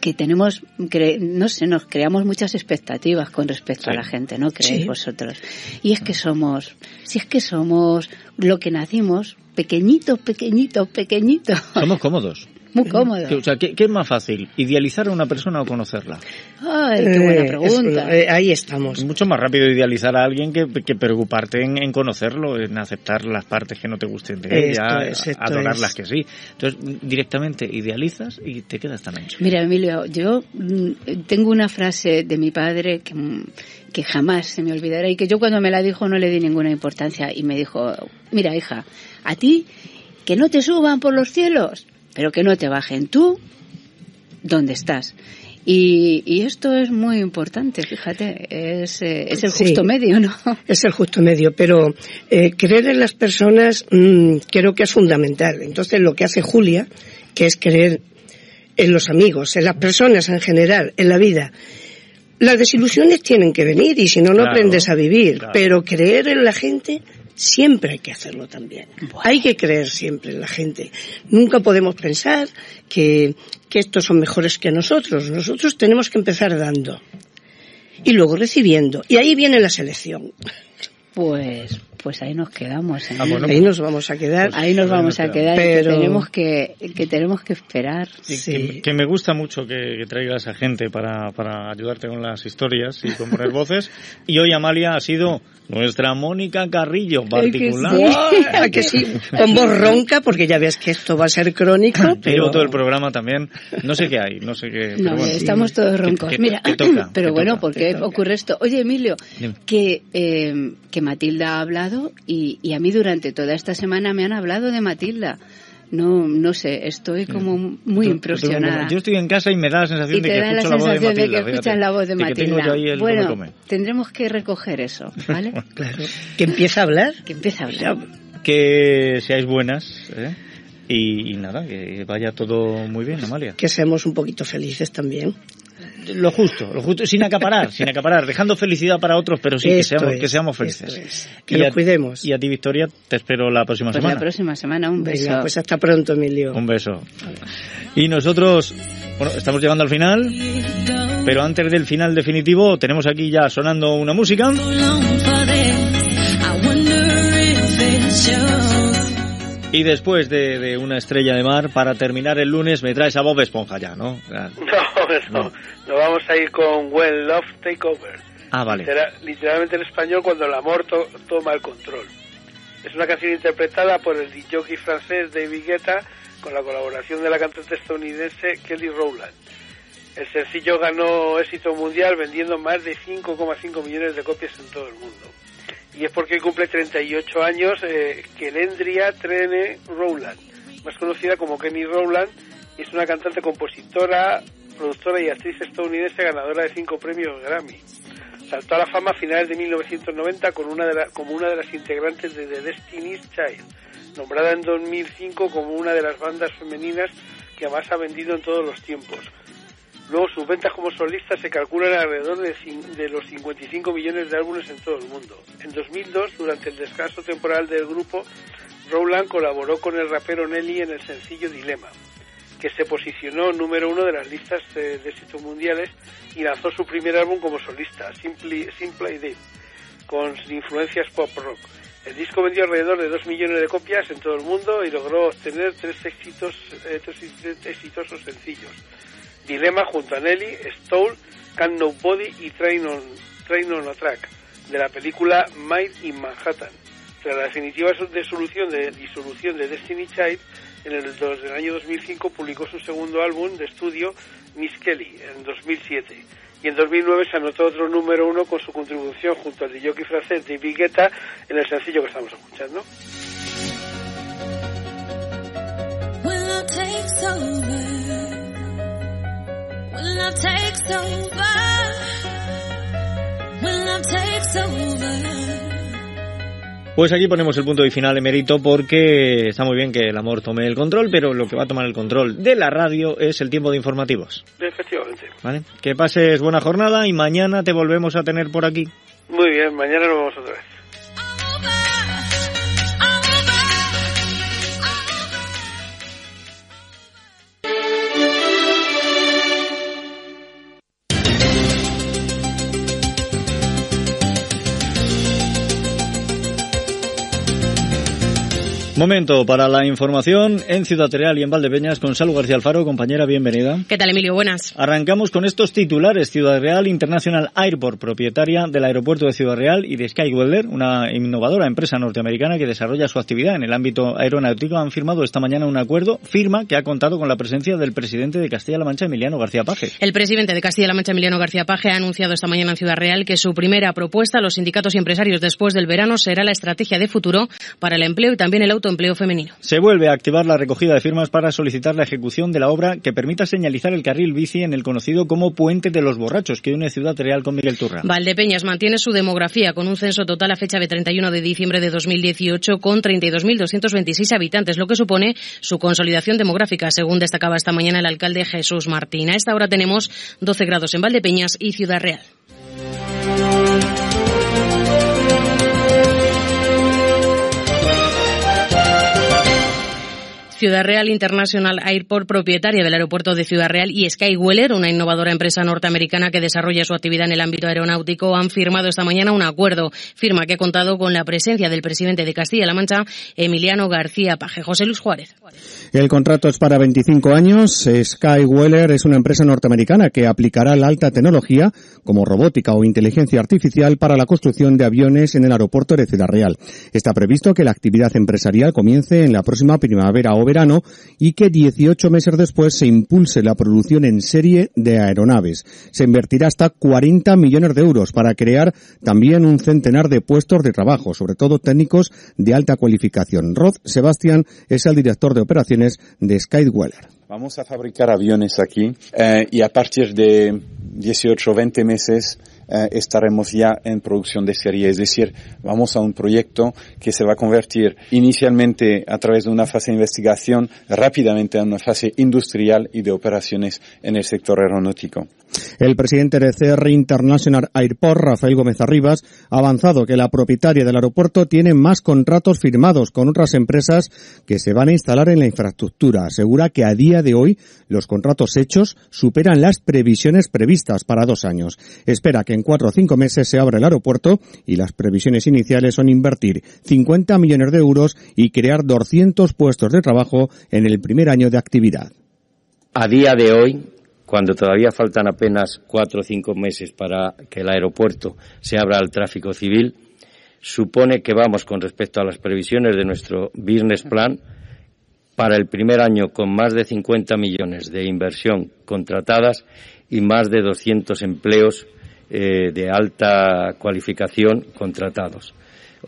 que tenemos, cre, no sé, nos creamos muchas expectativas con respecto sí. a la gente, ¿no? Creéis sí. vosotros. Y es que somos, si es que somos lo que nacimos, pequeñitos, pequeñitos, pequeñitos. Somos cómodos. Muy cómodos. *laughs* O sea, ¿qué, ¿qué, es más fácil? ¿Idealizar a una persona o conocerla? Ay, qué buena pregunta. Eh, es, eh, ahí estamos. Es mucho más rápido idealizar a alguien que, que preocuparte en, en, conocerlo, en aceptar las partes que no te gusten de ella, es, adorar las que sí. Entonces, directamente idealizas y te quedas tan ancho. Mira, Emilio, yo mm, tengo una frase de mi padre que mm, que jamás se me olvidará y que yo cuando me la dijo no le di ninguna importancia y me dijo, mira hija, a ti que no te suban por los cielos, pero que no te bajen tú donde estás. Y, y, esto es muy importante, fíjate, es, eh, es el justo sí, medio, ¿no? *laughs* Es el justo medio, pero eh, creer en las personas mmm, creo que es fundamental. Entonces lo que hace Julia, que es creer en los amigos, en las personas en general, en la vida. Las desilusiones tienen que venir y si no, no claro, aprendes a vivir, claro. pero creer en la gente siempre hay que hacerlo también. Bueno. Hay que creer siempre en la gente. Nunca podemos pensar que, que estos son mejores que nosotros. Nosotros tenemos que empezar dando y luego recibiendo. Y ahí viene la selección. Pues, pues ahí nos quedamos. ¿eh? Ah, bueno, ahí nos vamos a quedar. Pues ahí nos vamos a quedar. Pero... Que tenemos que, que tenemos que esperar. Sí. Que, que, me gusta mucho que, que, traigas a gente para, para ayudarte con las historias y con poner voces. Y hoy Amalia ha sido nuestra Mónica Carrillo particular. Que sí. que sí? Con voz ronca, porque ya ves que esto va a ser crónico. Pero Llevo todo el programa también. No sé qué hay, no sé qué. No, pero bueno, estamos todos roncos. ¿Qué, Mira, toca, pero bueno, toca, ¿por qué ocurre esto? Oye, Emilio, Dime. que, eh, que Matilda ha hablado y, y a mí durante toda esta semana me han hablado de Matilda no no sé, estoy como muy impresionada. Yo estoy en casa y me da la sensación y de que da escucho la, la voz de sensación Matilda. de que escuchas la voz de Matilda. Que bueno, tendremos que recoger eso, ¿vale? *laughs* claro. Que empiece a hablar. Que empiece a hablar. Que seáis buenas, ¿eh? Y, y, nada, que vaya todo muy bien, Amalia. Que seamos un poquito felices también. Lo justo, lo justo, sin acaparar, sin acaparar, dejando felicidad para otros, pero sí que seamos, es, que seamos felices. Es. Que nos cuidemos. Y a ti, Victoria, te espero la próxima pues semana. la próxima semana, un beso. Venga, pues hasta pronto, Emilio. Un beso. Y nosotros, bueno, estamos llegando al final, pero antes del final definitivo, tenemos aquí ya sonando una música. Y después de, de, una estrella de mar, para terminar el lunes, me traes a Bob Esponja ya, ¿no? *laughs* No, no. no. Nos vamos a ir con When Love Take Over. Ah, vale. Literal, literalmente en español, cuando el amor to toma el control. Es una canción interpretada por el jockey francés David Guetta con la colaboración de la cantante estadounidense Kelly Rowland. El sencillo ganó éxito mundial vendiendo más de 5,5 millones de copias en todo el mundo y es porque cumple 38 años eh, Kelendria Trene Rowland, más conocida como Kenny Rowland, es una cantante, compositora, productora y actriz estadounidense ganadora de cinco premios Grammy. Saltó a la fama a finales de 1990 con una de como una de las integrantes de The Destiny's Child, nombrada en 2005 como una de las bandas femeninas que más ha vendido en todos los tiempos. Luego sus ventas como solista se calculan alrededor de, de, los 55 millones de álbumes en todo el mundo. En 2002, durante el descanso temporal del grupo, Rowland colaboró con el rapero Nelly en el sencillo Dilema, que se posicionó número uno de las listas de, de mundiales y lanzó su primer álbum como solista, Simply, Simply Did, con influencias pop rock. El disco vendió alrededor de 2 millones de copias en todo el mundo y logró obtener tres, éxitos, eh, tres exitosos sencillos. Dilema junto a Nelly, Stole, Can Nobody y Train on, Train on a Track, de la película Made in Manhattan. Tras la definitiva disolución de, disolución de Destiny Child, en el, en el año 2005 publicó su segundo álbum de estudio, Miss Kelly, en 2007 y en 2009 se anotó otro número uno con su contribución junto al de jockey francés David Guetta en el sencillo que estamos escuchando. Pues aquí ponemos el punto de final, Emerito, porque está muy bien que el amor tome el control, pero lo que va a tomar el control de la radio es el tiempo de informativos. Efectivamente. ¿Vale? Que pases buena jornada y mañana te volvemos a tener por aquí. Muy bien, mañana nos vemos otra vez. Momento para la información en Ciudad Real y en Valdepeñas con Salud García Alfaro. Compañera, bienvenida. ¿Qué tal, Emilio? Buenas. Arrancamos con estos titulares. Ciudad Real International Airport, propietaria del aeropuerto de Ciudad Real y de Skyweather, una innovadora empresa norteamericana que desarrolla su actividad en el ámbito aeronáutico, han firmado esta mañana un acuerdo, firma que ha contado con la presencia del presidente de Castilla-La Mancha, Emiliano García Paje. El presidente de Castilla-La Mancha, Emiliano García Paje, ha anunciado esta mañana en Ciudad Real que su primera propuesta a los sindicatos y empresarios después del verano será la estrategia de futuro para el empleo y también el autoempleo femenino. Se vuelve a activar la recogida de firmas para solicitar la ejecución de la obra que permita señalizar el carril bici en el conocido como Puente de los Borrachos, que une Ciudad Real con Miguel Turra. Valdepeñas mantiene su demografía con un censo total a fecha de 31 de diciembre de 2018 con 32.226 habitantes, lo que supone su consolidación demográfica, según destacaba esta mañana el alcalde Jesús Martín. A esta hora tenemos 12 grados en Valdepeñas y Ciudad Real. Ciudad Real International Airport, propietaria del aeropuerto de Ciudad Real, y Skyweller, una innovadora empresa norteamericana que desarrolla su actividad en el ámbito aeronáutico, han firmado esta mañana un acuerdo. Firma que ha contado con la presencia del presidente de Castilla-La Mancha, Emiliano García Paje. José Luis Juárez. El contrato es para 25 años. Skyweller es una empresa norteamericana que aplicará la alta tecnología, como robótica o inteligencia artificial, para la construcción de aviones en el aeropuerto de Ciudad Real. Está previsto que la actividad empresarial comience en la próxima primavera o verano y que 18 meses después se impulse la producción en serie de aeronaves. Se invertirá hasta 40 millones de euros para crear también un centenar de puestos de trabajo, sobre todo técnicos de alta cualificación. Rod Sebastián es el director de operaciones de Skyweller. Vamos a fabricar aviones aquí eh, y a partir de 18 o 20 meses eh, estaremos ya en producción de serie. Es decir, vamos a un proyecto que se va a convertir inicialmente a través de una fase de investigación rápidamente a una fase industrial y de operaciones en el sector aeronáutico. El presidente de CR International Airport, Rafael Gómez Arribas, ha avanzado que la propietaria del aeropuerto tiene más contratos firmados con otras empresas que se van a instalar en la infraestructura. Asegura que a día de hoy los contratos hechos superan las previsiones previstas para dos años. Espera que en cuatro o cinco meses se abra el aeropuerto y las previsiones iniciales son invertir 50 millones de euros y crear 200 puestos de trabajo en el primer año de actividad. A día de hoy, cuando todavía faltan apenas cuatro o cinco meses para que el aeropuerto se abra al tráfico civil, supone que vamos con respecto a las previsiones de nuestro business plan para el primer año con más de 50 millones de inversión contratadas y más de 200 empleos eh, de alta cualificación contratados.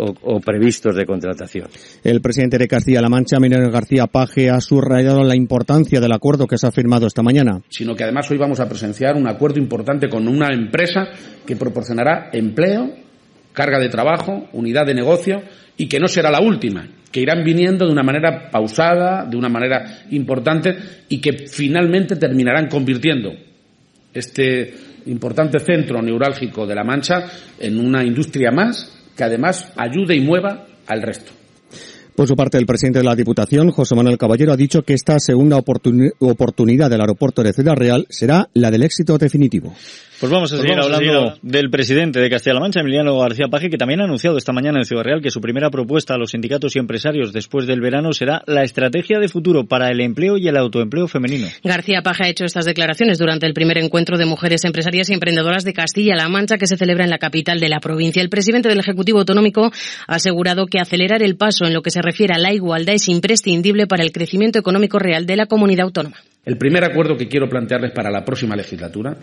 O, previstos de contratación. El presidente de Castilla-La Mancha, Miguel García Paje, ha subrayado la importancia del acuerdo que se ha firmado esta mañana. Sino que además hoy vamos a presenciar un acuerdo importante con una empresa que proporcionará empleo, carga de trabajo, unidad de negocio y que no será la última, que irán viniendo de una manera pausada, de una manera importante y que finalmente terminarán convirtiendo este importante centro neurálgico de La Mancha en una industria más que además ayude y mueva al resto. Por su parte, el presidente de la Diputación, José Manuel Caballero, ha dicho que esta segunda oportunidad del aeropuerto de Ciudad Real será la del éxito definitivo. Pues vamos a Pues seguir vamos a hablando seguir del presidente de Castilla-La Mancha, Emiliano García Paje, que también ha anunciado esta mañana en Ciudad Real que su primera propuesta a los sindicatos y empresarios después del verano será la estrategia de futuro para el empleo y el autoempleo femenino. García Paje ha hecho estas declaraciones durante el primer encuentro de mujeres empresarias y emprendedoras de Castilla-La Mancha que se celebra en la capital de la provincia. El presidente del Ejecutivo Autonómico ha asegurado que acelerar el paso en lo que se refiere a la igualdad es imprescindible para el crecimiento económico real de la comunidad autónoma. El primer acuerdo que quiero plantearles para la próxima legislatura,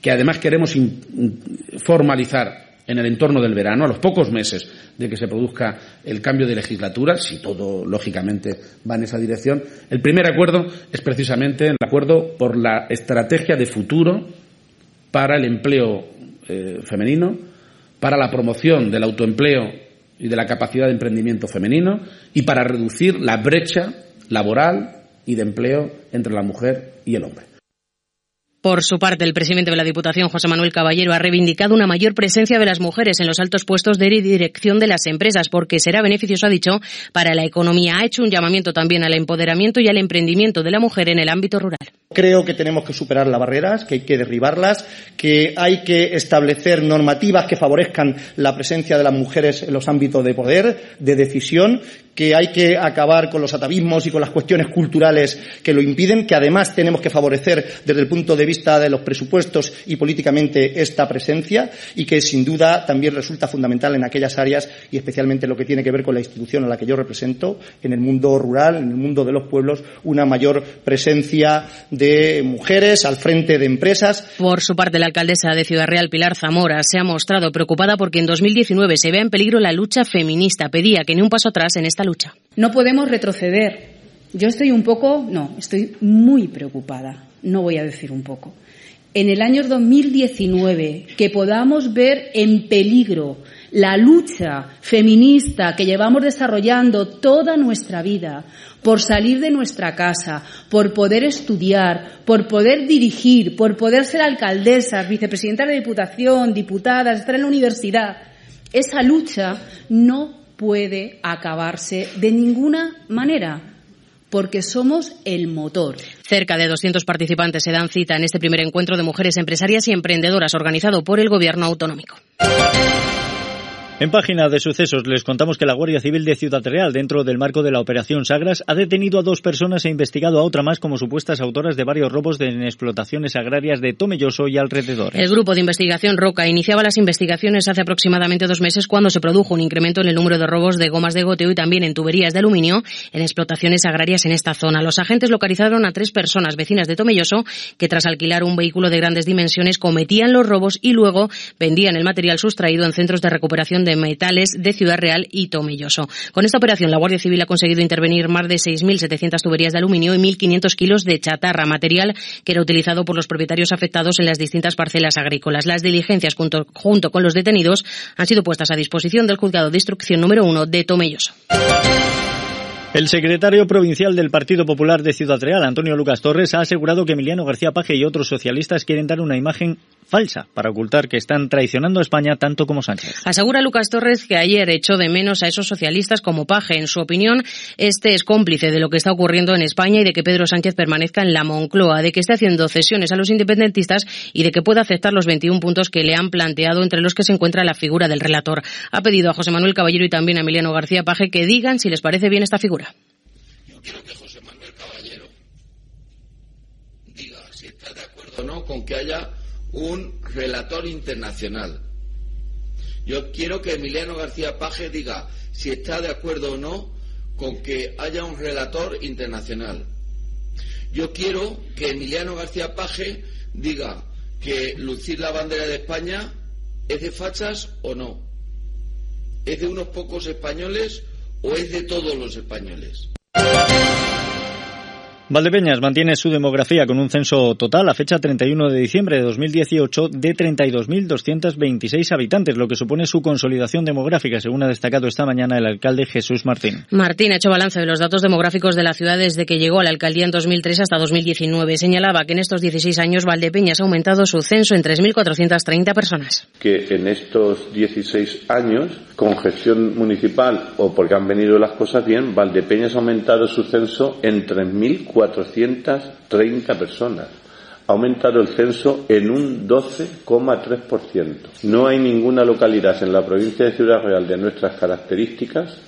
que además queremos formalizar en el entorno del verano, a los pocos meses de que se produzca el cambio de legislatura, si todo lógicamente va en esa dirección, el primer acuerdo es precisamente el acuerdo por la estrategia de futuro para el empleo eh, femenino, para la promoción del autoempleo y de la capacidad de emprendimiento femenino y para reducir la brecha laboral y de empleo entre la mujer y el hombre. Por su parte, el presidente de la Diputación, José Manuel Caballero, ha reivindicado una mayor presencia de las mujeres en los altos puestos de dirección de las empresas, porque será beneficioso, ha dicho, para la economía. Ha hecho un llamamiento también al empoderamiento y al emprendimiento de la mujer en el ámbito rural. Creo que tenemos que superar las barreras, que hay que derribarlas, que hay que establecer normativas que favorezcan la presencia de las mujeres en los ámbitos de poder, de decisión, que hay que acabar con los atavismos y con las cuestiones culturales que lo impiden, que además tenemos que favorecer desde el punto de vista de los presupuestos y políticamente esta presencia y que sin duda también resulta fundamental en aquellas áreas y especialmente lo que tiene que ver con la institución a la que yo represento, en el mundo rural, en el mundo de los pueblos, una mayor presencia de mujeres al frente de empresas. Por su parte, la alcaldesa de Ciudad Real, Pilar Zamora, se ha mostrado preocupada porque en 2019 se vea en peligro la lucha feminista. Pedía que ni un paso atrás en esta No podemos retroceder. Yo estoy un poco, no, estoy muy preocupada. No voy a decir un poco. En el año 2019, que podamos ver en peligro la lucha feminista que llevamos desarrollando toda nuestra vida por salir de nuestra casa, por poder estudiar, por poder dirigir, por poder ser alcaldesas, vicepresidentas de diputación, diputadas, estar en la universidad. Esa lucha no puede acabarse de ninguna manera porque somos el motor. Cerca de 200 participantes se dan cita en este primer encuentro de mujeres empresarias y emprendedoras organizado por el Gobierno autonómico. En página de sucesos les contamos que la Guardia Civil de Ciudad Real, dentro del marco de la Operación Sagras, ha detenido a dos personas e investigado a otra más como supuestas autoras de varios robos en explotaciones agrarias de Tomelloso y alrededores. El grupo de investigación Roca iniciaba las investigaciones hace aproximadamente dos meses cuando se produjo un incremento en el número de robos de gomas de goteo y también en tuberías de aluminio en explotaciones agrarias en esta zona. Los agentes localizaron a tres personas vecinas de Tomelloso que tras alquilar un vehículo de grandes dimensiones cometían los robos y luego vendían el material sustraído en centros de recuperación de metales de Ciudad Real y Tomelloso. Con esta operación, la Guardia Civil ha conseguido intervenir más de 6.700 tuberías de aluminio y 1.500 kilos de chatarra, material que era utilizado por los propietarios afectados en las distintas parcelas agrícolas. Las diligencias junto, junto con los detenidos han sido puestas a disposición del juzgado de instrucción número uno de Tomelloso. El secretario provincial del Partido Popular de Ciudad Real, Antonio Lucas Torres, ha asegurado que Emiliano García Paje y otros socialistas quieren dar una imagen falsa para ocultar que están traicionando a España tanto como Sánchez. Asegura Lucas Torres que ayer echó de menos a esos socialistas como Paje. En su opinión, este es cómplice de lo que está ocurriendo en España y de que Pedro Sánchez permanezca en la Moncloa, de que esté haciendo cesiones a los independentistas y de que pueda aceptar los 21 puntos que le han planteado, entre los que se encuentra la figura del relator. Ha pedido a José Manuel Caballero y también a Emiliano García Paje que digan si les parece bien esta figura. Yo quiero que José Manuel Caballero diga si está de acuerdo o no con que haya un relator internacional. Yo quiero que Emiliano García Paje diga si está de acuerdo o no con que haya un relator internacional. Yo quiero que Emiliano García Paje diga que lucir la bandera de España es de fachas o no. ¿Es de unos pocos españoles o es de todos los españoles? Valdepeñas mantiene su demografía con un censo total a fecha 31 de diciembre de 2018 de 32.226 habitantes, lo que supone su consolidación demográfica, según ha destacado esta mañana el alcalde Jesús Martín. Martín ha hecho balance de los datos demográficos de la ciudad desde que llegó a la alcaldía en 2003 hasta 2019. Señalaba que en estos 16 años Valdepeñas ha aumentado su censo en 3.430 personas. Que en estos 16 años, con gestión municipal o porque han venido las cosas bien, Valdepeñas ha aumentado su censo en 3.430 personas. ha aumentado el censo en un 12,3%. No hay ninguna localidad en la provincia de Ciudad Real de nuestras características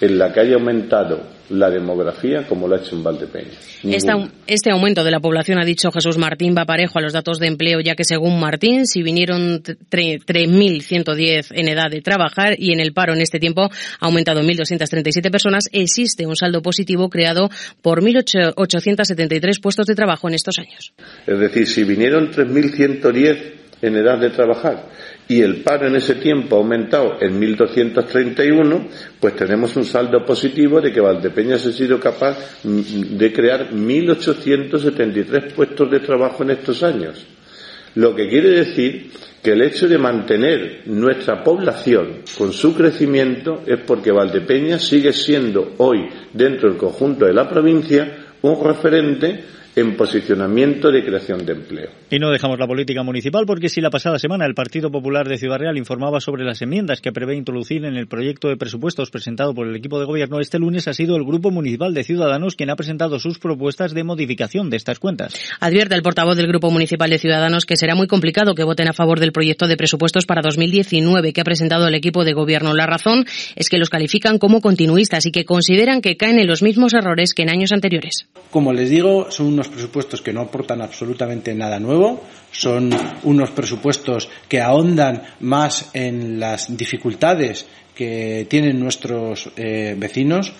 en la que haya aumentado la demografía como lo ha hecho en Valdepeñas. Este, este, aumento de la población, ha dicho Jesús Martín, va parejo a los datos de empleo, ya que según Martín, si vinieron 3.173 en edad de trabajar y en el paro en este tiempo ha aumentado 1.237 personas, existe un saldo positivo creado por 1.873 puestos de trabajo en estos años. Es decir, si vinieron 3.110 en edad de trabajar y el paro en ese tiempo ha aumentado en 1.231, pues tenemos un saldo positivo de que Valdepeñas ha sido capaz mm, de crear 1.873 puestos de trabajo en estos años. Lo que quiere decir que el hecho de mantener nuestra población con su crecimiento es porque Valdepeñas sigue siendo hoy, dentro del conjunto de la provincia, un referente en posicionamiento de creación de empleo. Y no dejamos la política municipal porque si la pasada semana el Partido Popular de Ciudad Real informaba sobre las enmiendas que prevé introducir en el proyecto de presupuestos presentado por el equipo de gobierno, este lunes ha sido el Grupo Municipal de Ciudadanos quien ha presentado sus propuestas de modificación de estas cuentas. Advierte el portavoz del Grupo Municipal de Ciudadanos que será muy complicado que voten a favor del proyecto de presupuestos para 2019 que ha presentado el equipo de gobierno. La razón es que los califican como continuistas y que consideran que caen en los mismos errores que en años anteriores. Como les digo, son unos presupuestos que no aportan absolutamente nada nuevo, son unos presupuestos que ahondan más en las dificultades que tienen nuestros eh, vecinos,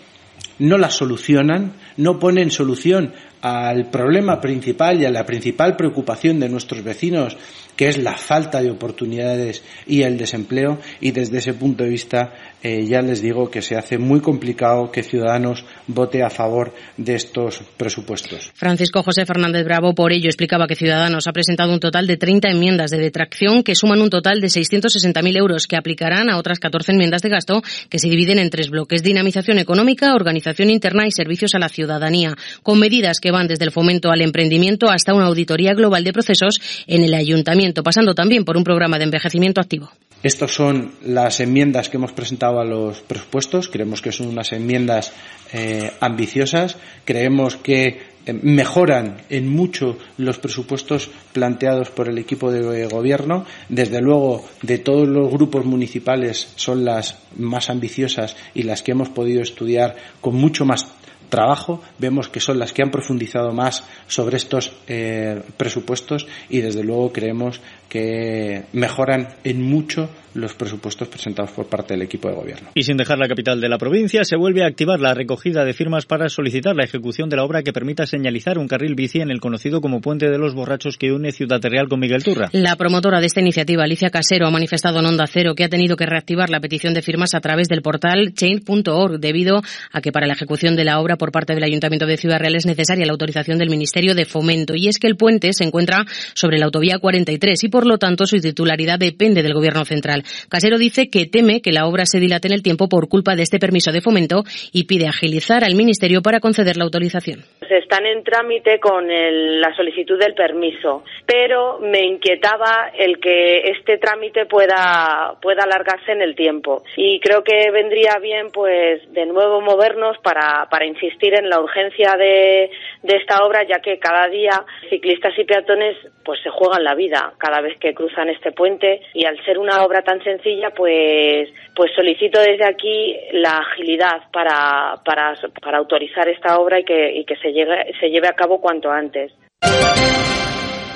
no las solucionan, no ponen solución al problema principal y a la principal preocupación de nuestros vecinos, que es la falta de oportunidades y el desempleo, y desde ese punto de vista eh, ya les digo que se hace muy complicado que Ciudadanos vote a favor de estos presupuestos. Francisco José Fernández Bravo, por ello, explicaba que Ciudadanos ha presentado un total de 30 enmiendas de detracción que suman un total de 660.000 euros que aplicarán a otras 14 enmiendas de gasto que se dividen en tres bloques. Dinamización económica, organización interna y servicios a la ciudadanía, con medidas que van desde el fomento al emprendimiento hasta una auditoría global de procesos en el ayuntamiento, pasando también por un programa de envejecimiento activo. Estas son las enmiendas que hemos presentado a los presupuestos. Creemos que son unas enmiendas eh, ambiciosas. Creemos que eh, mejoran en mucho los presupuestos planteados por el equipo de gobierno. Desde luego, de todos los grupos municipales son las más ambiciosas y las que hemos podido estudiar con mucho más trabajo, vemos que son las que han profundizado más sobre estos eh, presupuestos y desde luego creemos que mejoran en mucho los presupuestos presentados por parte del equipo de gobierno. Y sin dejar la capital de la provincia, se vuelve a activar la recogida de firmas para solicitar la ejecución de la obra que permita señalizar un carril bici en el conocido como Puente de los Borrachos que une Ciudad Real con Miguel Turra. La promotora de esta iniciativa, Alicia Casero, ha manifestado en Onda Cero que ha tenido que reactivar la petición de firmas a través del portal change.org debido a que para la ejecución de la obra por parte del Ayuntamiento de Ciudad Real es necesaria la autorización del Ministerio de Fomento. Y es que el puente se encuentra sobre la autovía 43 y por lo tanto su titularidad depende del Gobierno central. Casero dice que teme que la obra se dilate en el tiempo por culpa de este permiso de fomento y pide agilizar al Ministerio para conceder la autorización. Están en trámite con la solicitud del permiso, pero me inquietaba el que este trámite pueda, pueda alargarse en el tiempo. Y creo que vendría bien, pues, de nuevo movernos para, para insistir en la urgencia de, esta obra, ya que cada día ciclistas y peatones pues se juegan la vida cada vez que cruzan este puente y al ser una obra tan sencilla pues pues solicito desde aquí la agilidad para, para, autorizar esta obra y que, y que se, lleve, se lleve a cabo cuanto antes.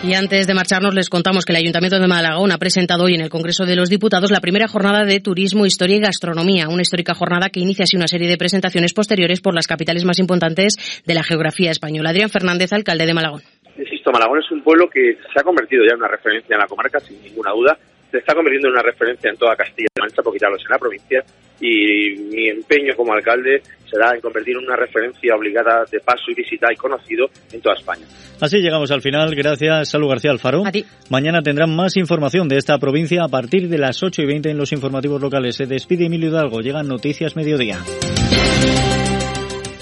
Y antes de marcharnos les contamos que el Ayuntamiento de Malagón ha presentado hoy en el Congreso de los Diputados la primera jornada de Turismo, Historia y Gastronomía, una histórica jornada que inicia así una serie de presentaciones posteriores por las capitales más importantes de la geografía española. Adrián Fernández, alcalde de Malagón. Insisto, Malagón es un pueblo que se ha convertido ya en una referencia en la comarca, sin ninguna duda, se está convirtiendo en una referencia en toda Castilla-La Mancha, porque ya lo es en la provincia, y mi empeño como alcalde será en convertir en una referencia obligada de paso y visita y conocido en toda España. Así llegamos al final. Gracias, Salud García Alfaro. Mañana tendrán más información de esta provincia a partir de las 8 y 20 en los informativos locales. Se despide Emilio Hidalgo. Llegan Noticias Mediodía.